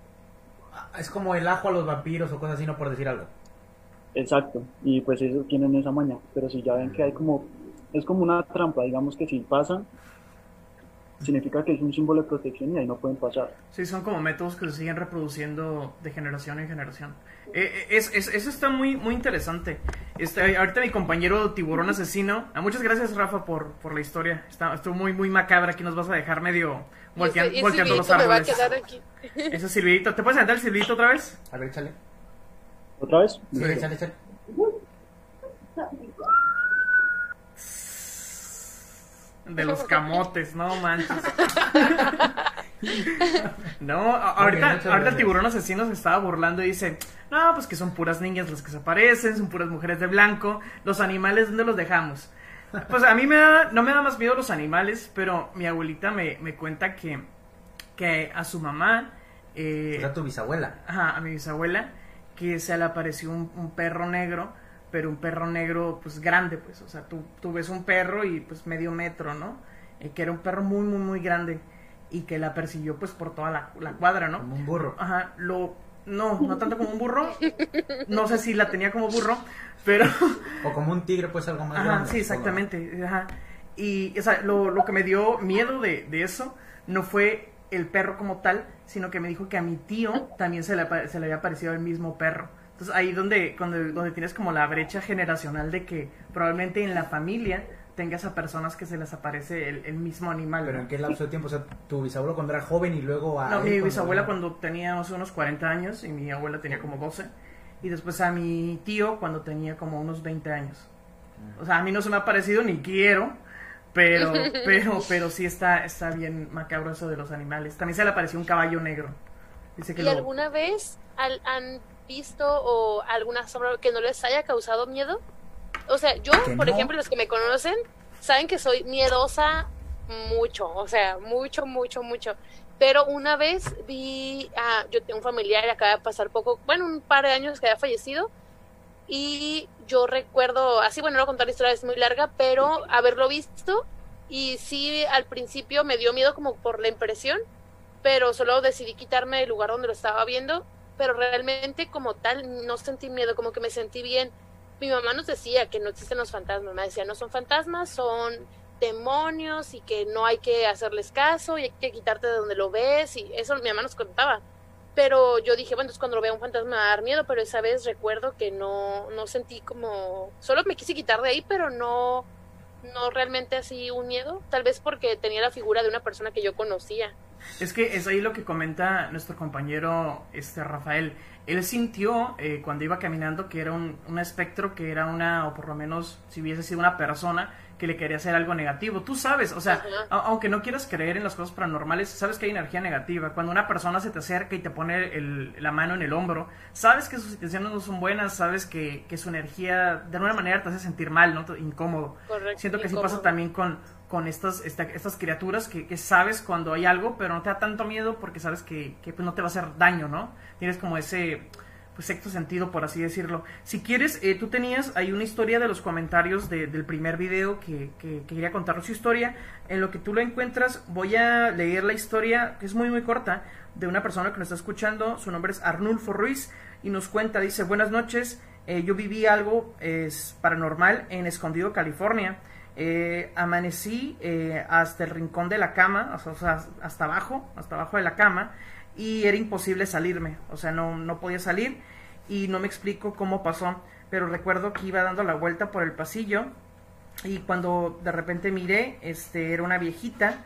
Speaker 3: Ah, Es como el ajo a los vampiros o cosas así, no por decir algo.
Speaker 5: Exacto, y pues eso tienen esa maña, pero si ya ven que hay como, es como una trampa, digamos que si pasan, significa que es un símbolo de protección y ahí no pueden pasar.
Speaker 1: Sí, son como métodos que se siguen reproduciendo de generación en generación. Eh, eh, es, es- eso está muy, muy interesante. Este, ahorita mi compañero tiburón asesino. ah, muchas gracias, Rafa, por, por la historia. Está, estuvo muy, muy macabra. Aquí nos vas a dejar medio voltean-
Speaker 2: ese, ese
Speaker 1: volteando los
Speaker 2: vidito me va a
Speaker 1: árboles.
Speaker 2: quedar aquí.
Speaker 1: Ese silbidito. ¿Te puedes sentar el silbidito otra vez?
Speaker 3: A ver, échale.
Speaker 5: ¿Otra vez?
Speaker 3: Sí, échale.
Speaker 1: De los camotes, no manches. No, a- ahorita, ahorita el tiburón asesino se estaba burlando y dice, no, pues que son puras niñas las que se aparecen, son puras mujeres de blanco, los animales, ¿dónde los dejamos? Pues a mí me da, no me da más miedo los animales, pero mi abuelita me, me cuenta que, que a su mamá, eh,
Speaker 3: Era tu bisabuela.
Speaker 1: ajá, a mi bisabuela, que se le apareció un, un perro negro, pero un perro negro pues grande, pues, o sea, tú, tú ves un perro y pues medio metro, ¿no? Eh, que era un perro muy, muy, muy grande y que la persiguió pues por toda la, la cuadra, ¿no?
Speaker 3: Como un burro.
Speaker 1: Ajá, lo, no, no tanto como un burro, no sé si la tenía como burro, pero...
Speaker 3: O como un tigre, pues algo más
Speaker 1: Ajá,
Speaker 3: grande.
Speaker 1: sí, exactamente. Ajá. Y o sea, lo, lo que me dio miedo de, de eso no fue el perro como tal, sino que me dijo que a mi tío también se le, se le había parecido el mismo perro. Entonces ahí donde, donde, donde tienes como la brecha generacional de que probablemente en la familia tengas a personas que se les aparece el, el mismo animal.
Speaker 3: Pero en qué lapso de tiempo, o sea, tu bisabuelo cuando era joven y luego a
Speaker 1: No, mi
Speaker 3: cuando-
Speaker 1: bisabuela cuando tenía o sea, unos 40 años y mi abuela tenía como 12. Y después a mi tío cuando tenía como unos 20 años. O sea, a mí no se me ha parecido ni quiero, pero pero pero sí está está bien macabro eso de los animales. También se le apareció un caballo negro. Dice que
Speaker 2: ¿Y
Speaker 1: lo-
Speaker 2: alguna vez al- han visto o alguna sombra que no les haya causado miedo? O sea, yo, por
Speaker 3: no.
Speaker 2: ejemplo, los que me conocen, saben que soy miedosa mucho, o sea, mucho, mucho, mucho. Pero una vez vi, a yo tengo un familiar, acaba de pasar poco, bueno, un par de años que había fallecido, y yo recuerdo, así, bueno, no contar la historia, es muy larga, pero haberlo visto, y sí, al principio me dio miedo como por la impresión, pero solo decidí quitarme del lugar donde lo estaba viendo, pero realmente como tal no sentí miedo, como que me sentí bien. Mi mamá nos decía que no existen los fantasmas, me decía, no son fantasmas, son demonios y que no hay que hacerles caso y hay que quitarte de donde lo ves y eso mi mamá nos contaba. Pero yo dije, bueno, entonces cuando lo vea un fantasma me va a dar miedo, pero esa vez recuerdo que no, no sentí como, solo me quise quitar de ahí, pero no, no realmente así un miedo, tal vez porque tenía la figura de una persona que yo conocía.
Speaker 1: Es que es ahí lo que comenta nuestro compañero este Rafael. Él sintió eh, cuando iba caminando que era un, un espectro, que era una, o por lo menos si hubiese sido una persona que le quería hacer algo negativo. Tú sabes, o sea, aunque no quieras creer en las cosas paranormales, sabes que hay energía negativa. Cuando una persona se te acerca y te pone el- la mano en el hombro, sabes que sus intenciones no son buenas, sabes que, que su energía de alguna manera te hace sentir mal, ¿no? Incómodo.
Speaker 2: Correcto.
Speaker 1: Siento que así
Speaker 2: incómodo.
Speaker 1: pasa también con, con estas, esta- estas criaturas que, que sabes cuando hay algo, pero no te da tanto miedo porque sabes que, que, pues, no te va a hacer daño, ¿no? Tienes como ese, pues sexto sentido, por así decirlo. Si quieres, eh, tú tenías ahí una historia de los comentarios de- del primer video que, que- que quería contar su historia. En lo que tú lo encuentras, voy a leer la historia, que es muy muy corta, de una persona que nos está escuchando. Su nombre es Arnulfo Ruiz y nos cuenta, dice, buenas noches, eh, yo viví algo es, paranormal en Escondido, California. Eh, amanecí eh, hasta el rincón de la cama, o sea, hasta abajo, hasta abajo de la cama, y era imposible salirme, o sea, no, no podía salir y no me explico cómo pasó, pero recuerdo que iba dando la vuelta por el pasillo y cuando de repente miré, este, era una viejita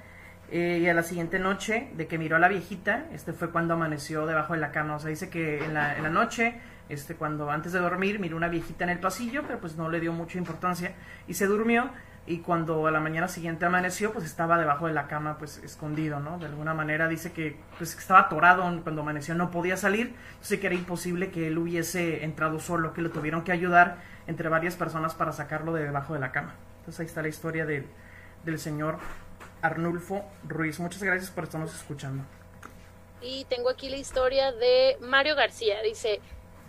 Speaker 1: eh, y a la siguiente noche de que miró a la viejita, este fue cuando amaneció debajo de la cama, o sea, dice que en la, en la noche, este, cuando antes de dormir miró una viejita en el pasillo, pero pues no le dio mucha importancia y se durmió y cuando a la mañana siguiente amaneció, pues estaba debajo de la cama, pues escondido, ¿no? De alguna manera dice que pues estaba atorado cuando amaneció, no podía salir, entonces que era imposible que él hubiese entrado solo, que lo tuvieron que ayudar entre varias personas para sacarlo de debajo de la cama. Entonces ahí está la historia del, del señor Arnulfo Ruiz. Muchas gracias por estarnos escuchando.
Speaker 2: Y tengo aquí la historia de Mario García. Dice,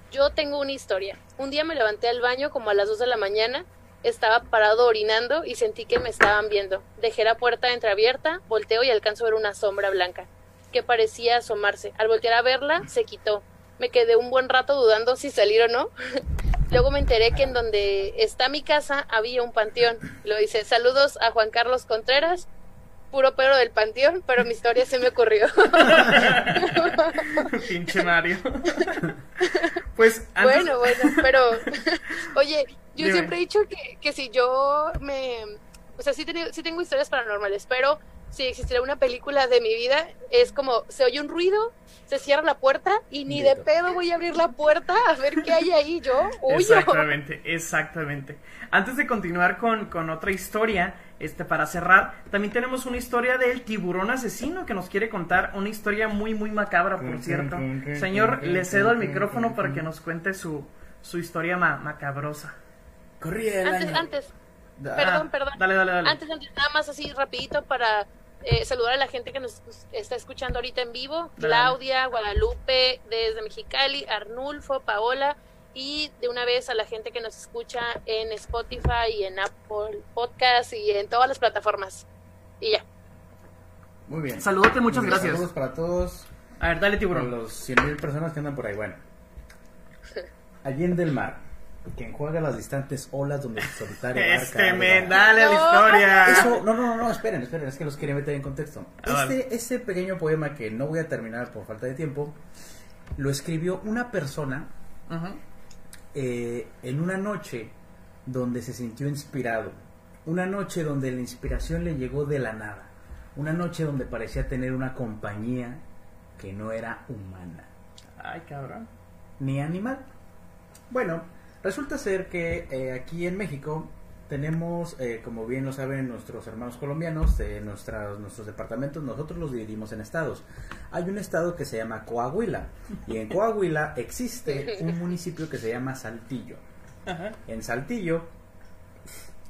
Speaker 2: yo tengo una historia. Un día me levanté al baño como a las 2 de la mañana, estaba parado orinando y sentí que me estaban viendo. Dejé la puerta entreabierta, volteo y alcanzo a ver una sombra blanca que parecía asomarse. Al voltear a verla, se quitó. Me quedé un buen rato dudando si salir o no. Luego me enteré que en donde está mi casa había un panteón. Lo dice, saludos a Juan Carlos Contreras, puro pero del panteón, pero mi historia se me ocurrió.
Speaker 1: Pinche Mario. pues antes...
Speaker 2: Bueno, bueno, pero oye, yo
Speaker 1: Dime.
Speaker 2: siempre he dicho que, que si yo me, o sea, sí, tengo- sí tengo historias paranormales, pero si existiera una película de mi vida, es como, se oye un ruido, se cierra la puerta y ni de pedo voy a abrir la puerta a ver qué hay ahí yo, huyo.
Speaker 1: Exactamente, exactamente. Antes de continuar con, con otra historia, este, para cerrar, también tenemos una historia del tiburón asesino que nos quiere contar una historia muy, muy macabra, por cierto. Señor, le cedo el micrófono para que nos cuente su, su historia ma- macabrosa.
Speaker 3: Corría el
Speaker 2: Antes,
Speaker 3: año.
Speaker 2: antes,
Speaker 3: Ah,
Speaker 2: perdón, perdón.
Speaker 1: Dale, dale, dale.
Speaker 2: Antes, antes, nada más así rapidito para eh, saludar a la gente que nos está escuchando ahorita en vivo.
Speaker 1: Dale.
Speaker 2: Claudia, Guadalupe, desde Mexicali, Arnulfo, Paola. Y de una vez a la gente que nos escucha en Spotify y en Apple Podcast y en todas las plataformas. Y ya.
Speaker 3: Muy bien.
Speaker 1: Saludote, muchas
Speaker 3: bien,
Speaker 1: gracias.
Speaker 3: Saludos para todos.
Speaker 1: A ver, dale,
Speaker 3: Por
Speaker 1: tiburón.
Speaker 3: los 100.000 personas que andan por ahí. Bueno. Allende el mar. Quien juega las distantes olas donde su solitario
Speaker 1: Este men, dale a la
Speaker 2: No.
Speaker 1: historia.
Speaker 3: Eso, no, no, no, no, esperen, esperen, es que los quería meter en contexto.
Speaker 1: Ah, vale.
Speaker 3: Este, este pequeño poema que no voy a terminar por falta de tiempo, lo escribió una persona
Speaker 1: Ujú.
Speaker 3: Eh, en una noche donde se sintió inspirado. Una noche donde la inspiración le llegó de la nada. Una noche donde parecía tener una compañía que no era humana
Speaker 1: Ay, cabrón.
Speaker 3: ni animal. Bueno, resulta ser que eh, aquí en México tenemos, eh, como bien lo saben nuestros hermanos colombianos, eh, nuestras, nuestros departamentos, nosotros los dividimos en estados. Hay un estado que se llama Coahuila y en Coahuila existe un municipio que se llama Saltillo.
Speaker 1: Ajá.
Speaker 3: En Saltillo,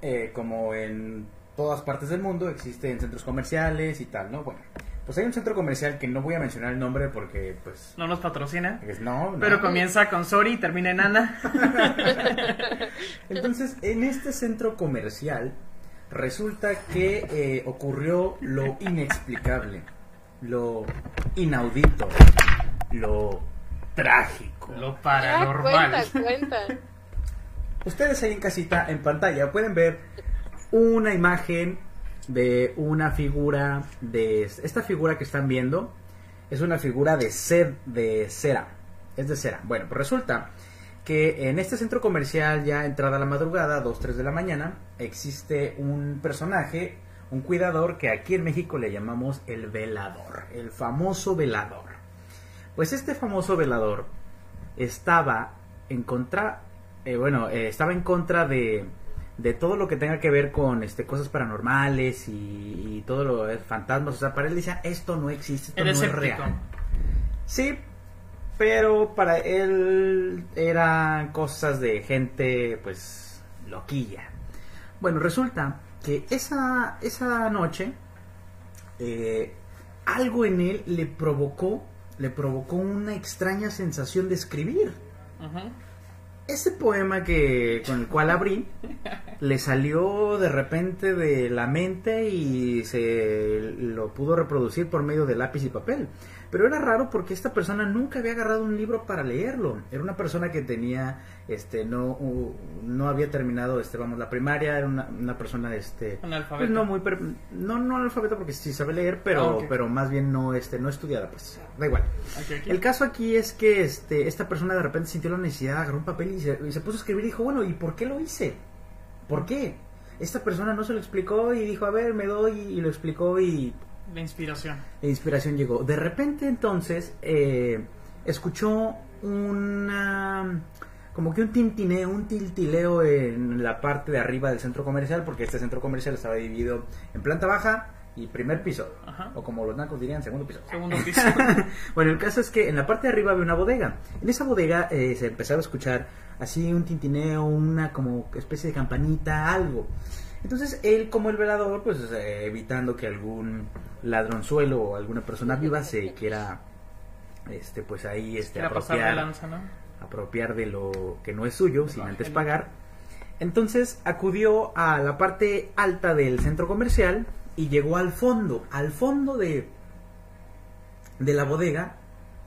Speaker 3: eh, como en todas partes del mundo, existen centros comerciales y tal, ¿no? Bueno, pues hay un centro comercial que no voy a mencionar el nombre porque, pues,
Speaker 1: No nos patrocina.
Speaker 3: es- no, no.
Speaker 1: Pero comienza con Sorry y termina en Ana.
Speaker 3: Entonces, en este centro comercial resulta que eh, ocurrió lo inexplicable, lo inaudito, lo trágico.
Speaker 1: Lo
Speaker 2: Ya,
Speaker 1: paranormal.
Speaker 2: cuenta, cuenta.
Speaker 3: Ustedes ahí en casita, en pantalla, pueden ver una imagen de una figura de esta figura que están viendo es una figura de sed de cera es de cera. Bueno pues resulta que en este centro comercial ya entrada la madrugada 2 3 de la mañana existe un personaje un cuidador que aquí en México le llamamos el velador el famoso velador. Pues este famoso velador estaba en contra eh, bueno eh, estaba en contra de de todo lo que tenga que ver con este cosas paranormales y, y todo lo de fantasmas. O sea, para él decía, esto no existe, esto no es real. Sí, pero para él eran cosas de gente, pues, loquilla. Bueno, resulta que esa, esa noche eh, algo en él le provocó, le provocó una extraña sensación de escribir. Ese poema que con el cual abrí le salió de repente de la mente y se lo pudo reproducir por medio de lápiz y papel. Pero era raro porque esta persona nunca había agarrado un libro para leerlo. Era una persona que tenía, este, no, no había terminado, este, vamos, la primaria. Era una, una persona, este, pues no muy, per- no, no analfabeto porque sí sabe leer, pero,
Speaker 1: Ah,
Speaker 3: pero más bien no, este, no estudiada, pues, da igual. El caso aquí es que este, esta persona de repente sintió la necesidad, agarró un papel y se, y se puso a escribir y dijo, bueno, ¿y por qué lo hice? ¿Por qué? Esta persona no se lo explicó y dijo, a ver, me doy y lo explicó y
Speaker 1: La inspiración.
Speaker 3: la inspiración llegó. De repente entonces eh, escuchó una como que un tintineo, un tiltileo en la parte de arriba del centro comercial, porque este centro comercial estaba dividido en planta baja y primer piso,
Speaker 1: Ajá.
Speaker 3: o como los nacos dirían, segundo piso.
Speaker 1: Segundo piso.
Speaker 3: bueno, el caso es que en la parte de arriba había una bodega. En esa bodega eh, se empezaba a escuchar así un tintineo, una como especie de campanita, algo. Entonces él, como el velador, pues eh, evitando que algún ladronzuelo o alguna persona viva se quiera, este, pues ahí, este,
Speaker 1: pasar de
Speaker 3: apropiar,
Speaker 1: lanza, ¿no?
Speaker 3: apropiar de lo que no es suyo sin antes pagar. Entonces acudió a la parte alta del centro comercial y llegó al fondo, al fondo de, de la bodega,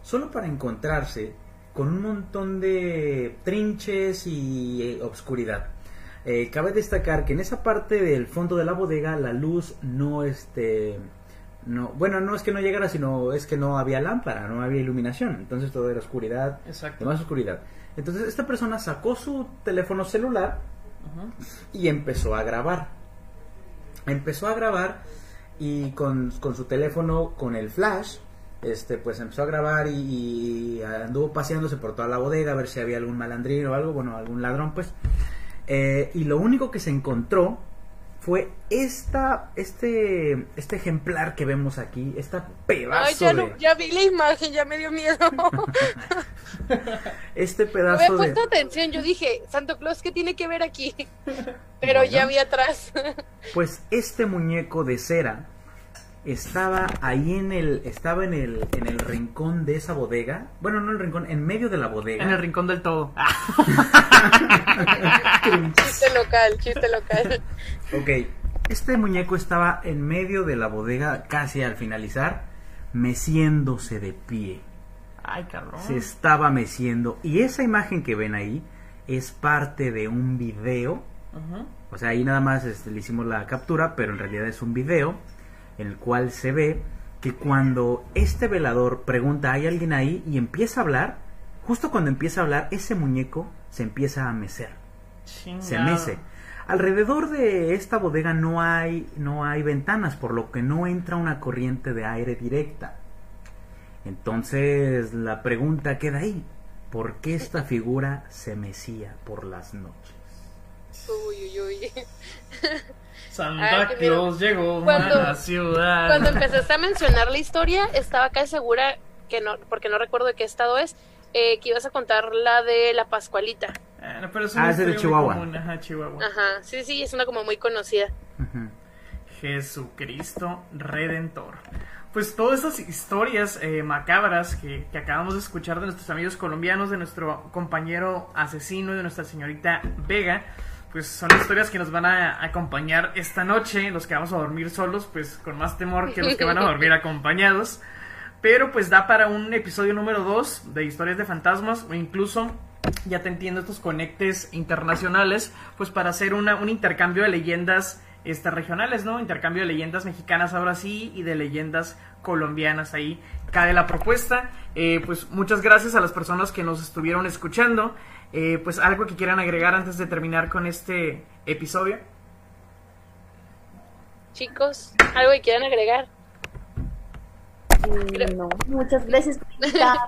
Speaker 3: solo para encontrarse con un montón de trinches y eh, obscuridad. Eh, cabe destacar que en esa parte del fondo de la bodega la luz no este no bueno no es que no llegara sino es que no había lámpara no había iluminación entonces todo era oscuridad
Speaker 1: Exacto.
Speaker 3: más oscuridad entonces esta persona sacó su teléfono celular y empezó a grabar. Empezó a grabar y con, con su teléfono, con el flash, este, pues empezó a grabar y, y anduvo paseándose por toda la bodega a ver si había algún malandrín o algo, bueno, algún ladrón, pues. Eh, y lo único que se encontró fue esta, este, este ejemplar que vemos aquí, esta pedazo
Speaker 2: Ay, ya,
Speaker 3: de,
Speaker 2: no, ya vi la imagen, ya me dio miedo.
Speaker 3: este
Speaker 2: No
Speaker 3: pedazo
Speaker 2: había
Speaker 3: de,
Speaker 2: puesto atención, yo dije, Santo Claus, ¿qué tiene que ver aquí? Pero ya vi atrás.
Speaker 3: Pues este muñeco de cera estaba ahí en el estaba en el en el rincón de esa bodega. Bueno, no en el rincón, en medio de la bodega.
Speaker 1: En el rincón del todo. Ah,
Speaker 2: chiste local, chiste local.
Speaker 3: Ok. Este muñeco estaba en medio de la bodega casi al finalizar, meciéndose de pie.
Speaker 1: Ay, cabrón.
Speaker 3: Se estaba meciendo y esa imagen que ven ahí es parte de un video
Speaker 1: Ujú.
Speaker 3: O sea, ahí nada más este, le hicimos la captura, pero en realidad es un video el cual se ve que cuando este velador pregunta, ¿hay alguien ahí? y empieza a hablar, justo cuando empieza a hablar, ese muñeco se empieza a mecer, se mece. Alrededor de esta bodega no hay, no hay ventanas, por lo que no entra una corriente de aire directa. Entonces la pregunta queda ahí. ¿Por qué esta figura se mecía por las noches?
Speaker 2: Uy, uy, uy.
Speaker 1: Santa. Claus llegó
Speaker 2: Cuando-
Speaker 1: a la ciudad.
Speaker 2: Cuando empezaste a mencionar la historia, estaba casi segura que no, porque no recuerdo de qué estado es, eh, que ibas a contar la de la Pascualita.
Speaker 1: Ah, no, pero es
Speaker 3: Ah, es de Chihuahua.
Speaker 1: común. Ajá, Chihuahua.
Speaker 2: Ajá, sí, sí, es una como muy conocida.
Speaker 1: Jesucristo Redentor. Pues todas esas historias eh, macabras que, que acabamos de escuchar de nuestros amigos colombianos, de nuestro compañero asesino y de nuestra señorita Vega, pues son historias que nos van a acompañar esta noche. Los que vamos a dormir solos, pues con más temor que los que van a dormir acompañados. Pero pues da para un episodio número 2 de historias de fantasmas o incluso ya te entiendo estos conectes internacionales, pues para hacer una, un intercambio de leyendas este, regionales, ¿no? Intercambio de leyendas mexicanas ahora sí y de leyendas colombianas ahí cae la propuesta. Eh, pues muchas gracias a las personas que nos estuvieron escuchando. Eh, pues algo que quieran agregar antes de terminar con este episodio.
Speaker 2: Chicos, ¿algo que quieran agregar?
Speaker 6: Mm, No, muchas gracias por invitarnos.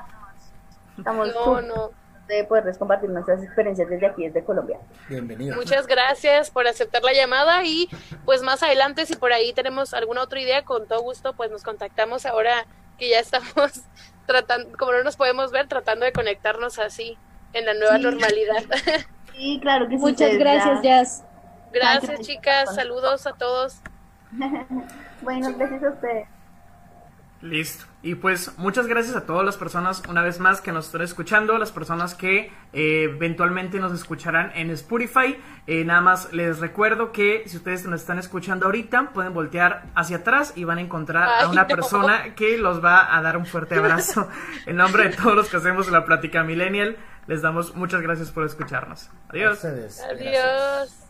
Speaker 6: Estamos
Speaker 2: No, no.
Speaker 6: de poderles compartir nuestras experiencias desde aquí, desde Colombia.
Speaker 3: Bienvenido.
Speaker 2: Muchas gracias por aceptar la llamada y pues más adelante si por ahí tenemos alguna otra idea, con todo gusto pues nos contactamos ahora que ya estamos tratando, como no nos podemos ver, tratando de conectarnos así en la nueva
Speaker 4: Sí.
Speaker 2: normalidad.
Speaker 6: Sí, claro que sí.
Speaker 4: Muchas
Speaker 6: ustedes
Speaker 4: gracias,
Speaker 6: ya-
Speaker 4: Jazz.
Speaker 2: Gracias
Speaker 6: Gracias.
Speaker 2: chicas, saludos a todos.
Speaker 6: Bueno, gracias a ustedes.
Speaker 1: Listo. Y pues muchas gracias a todas las personas una vez más que nos están escuchando, las personas que eh, eventualmente nos escucharán en Spotify. Eh, nada más les recuerdo que si ustedes nos están escuchando ahorita, pueden voltear hacia atrás y van a encontrar a una
Speaker 2: no.
Speaker 1: persona que los va a dar un fuerte abrazo. en nombre de todos los que hacemos la plática millennial, les damos muchas gracias por escucharnos. Adiós.
Speaker 3: Gracias.
Speaker 2: Adiós.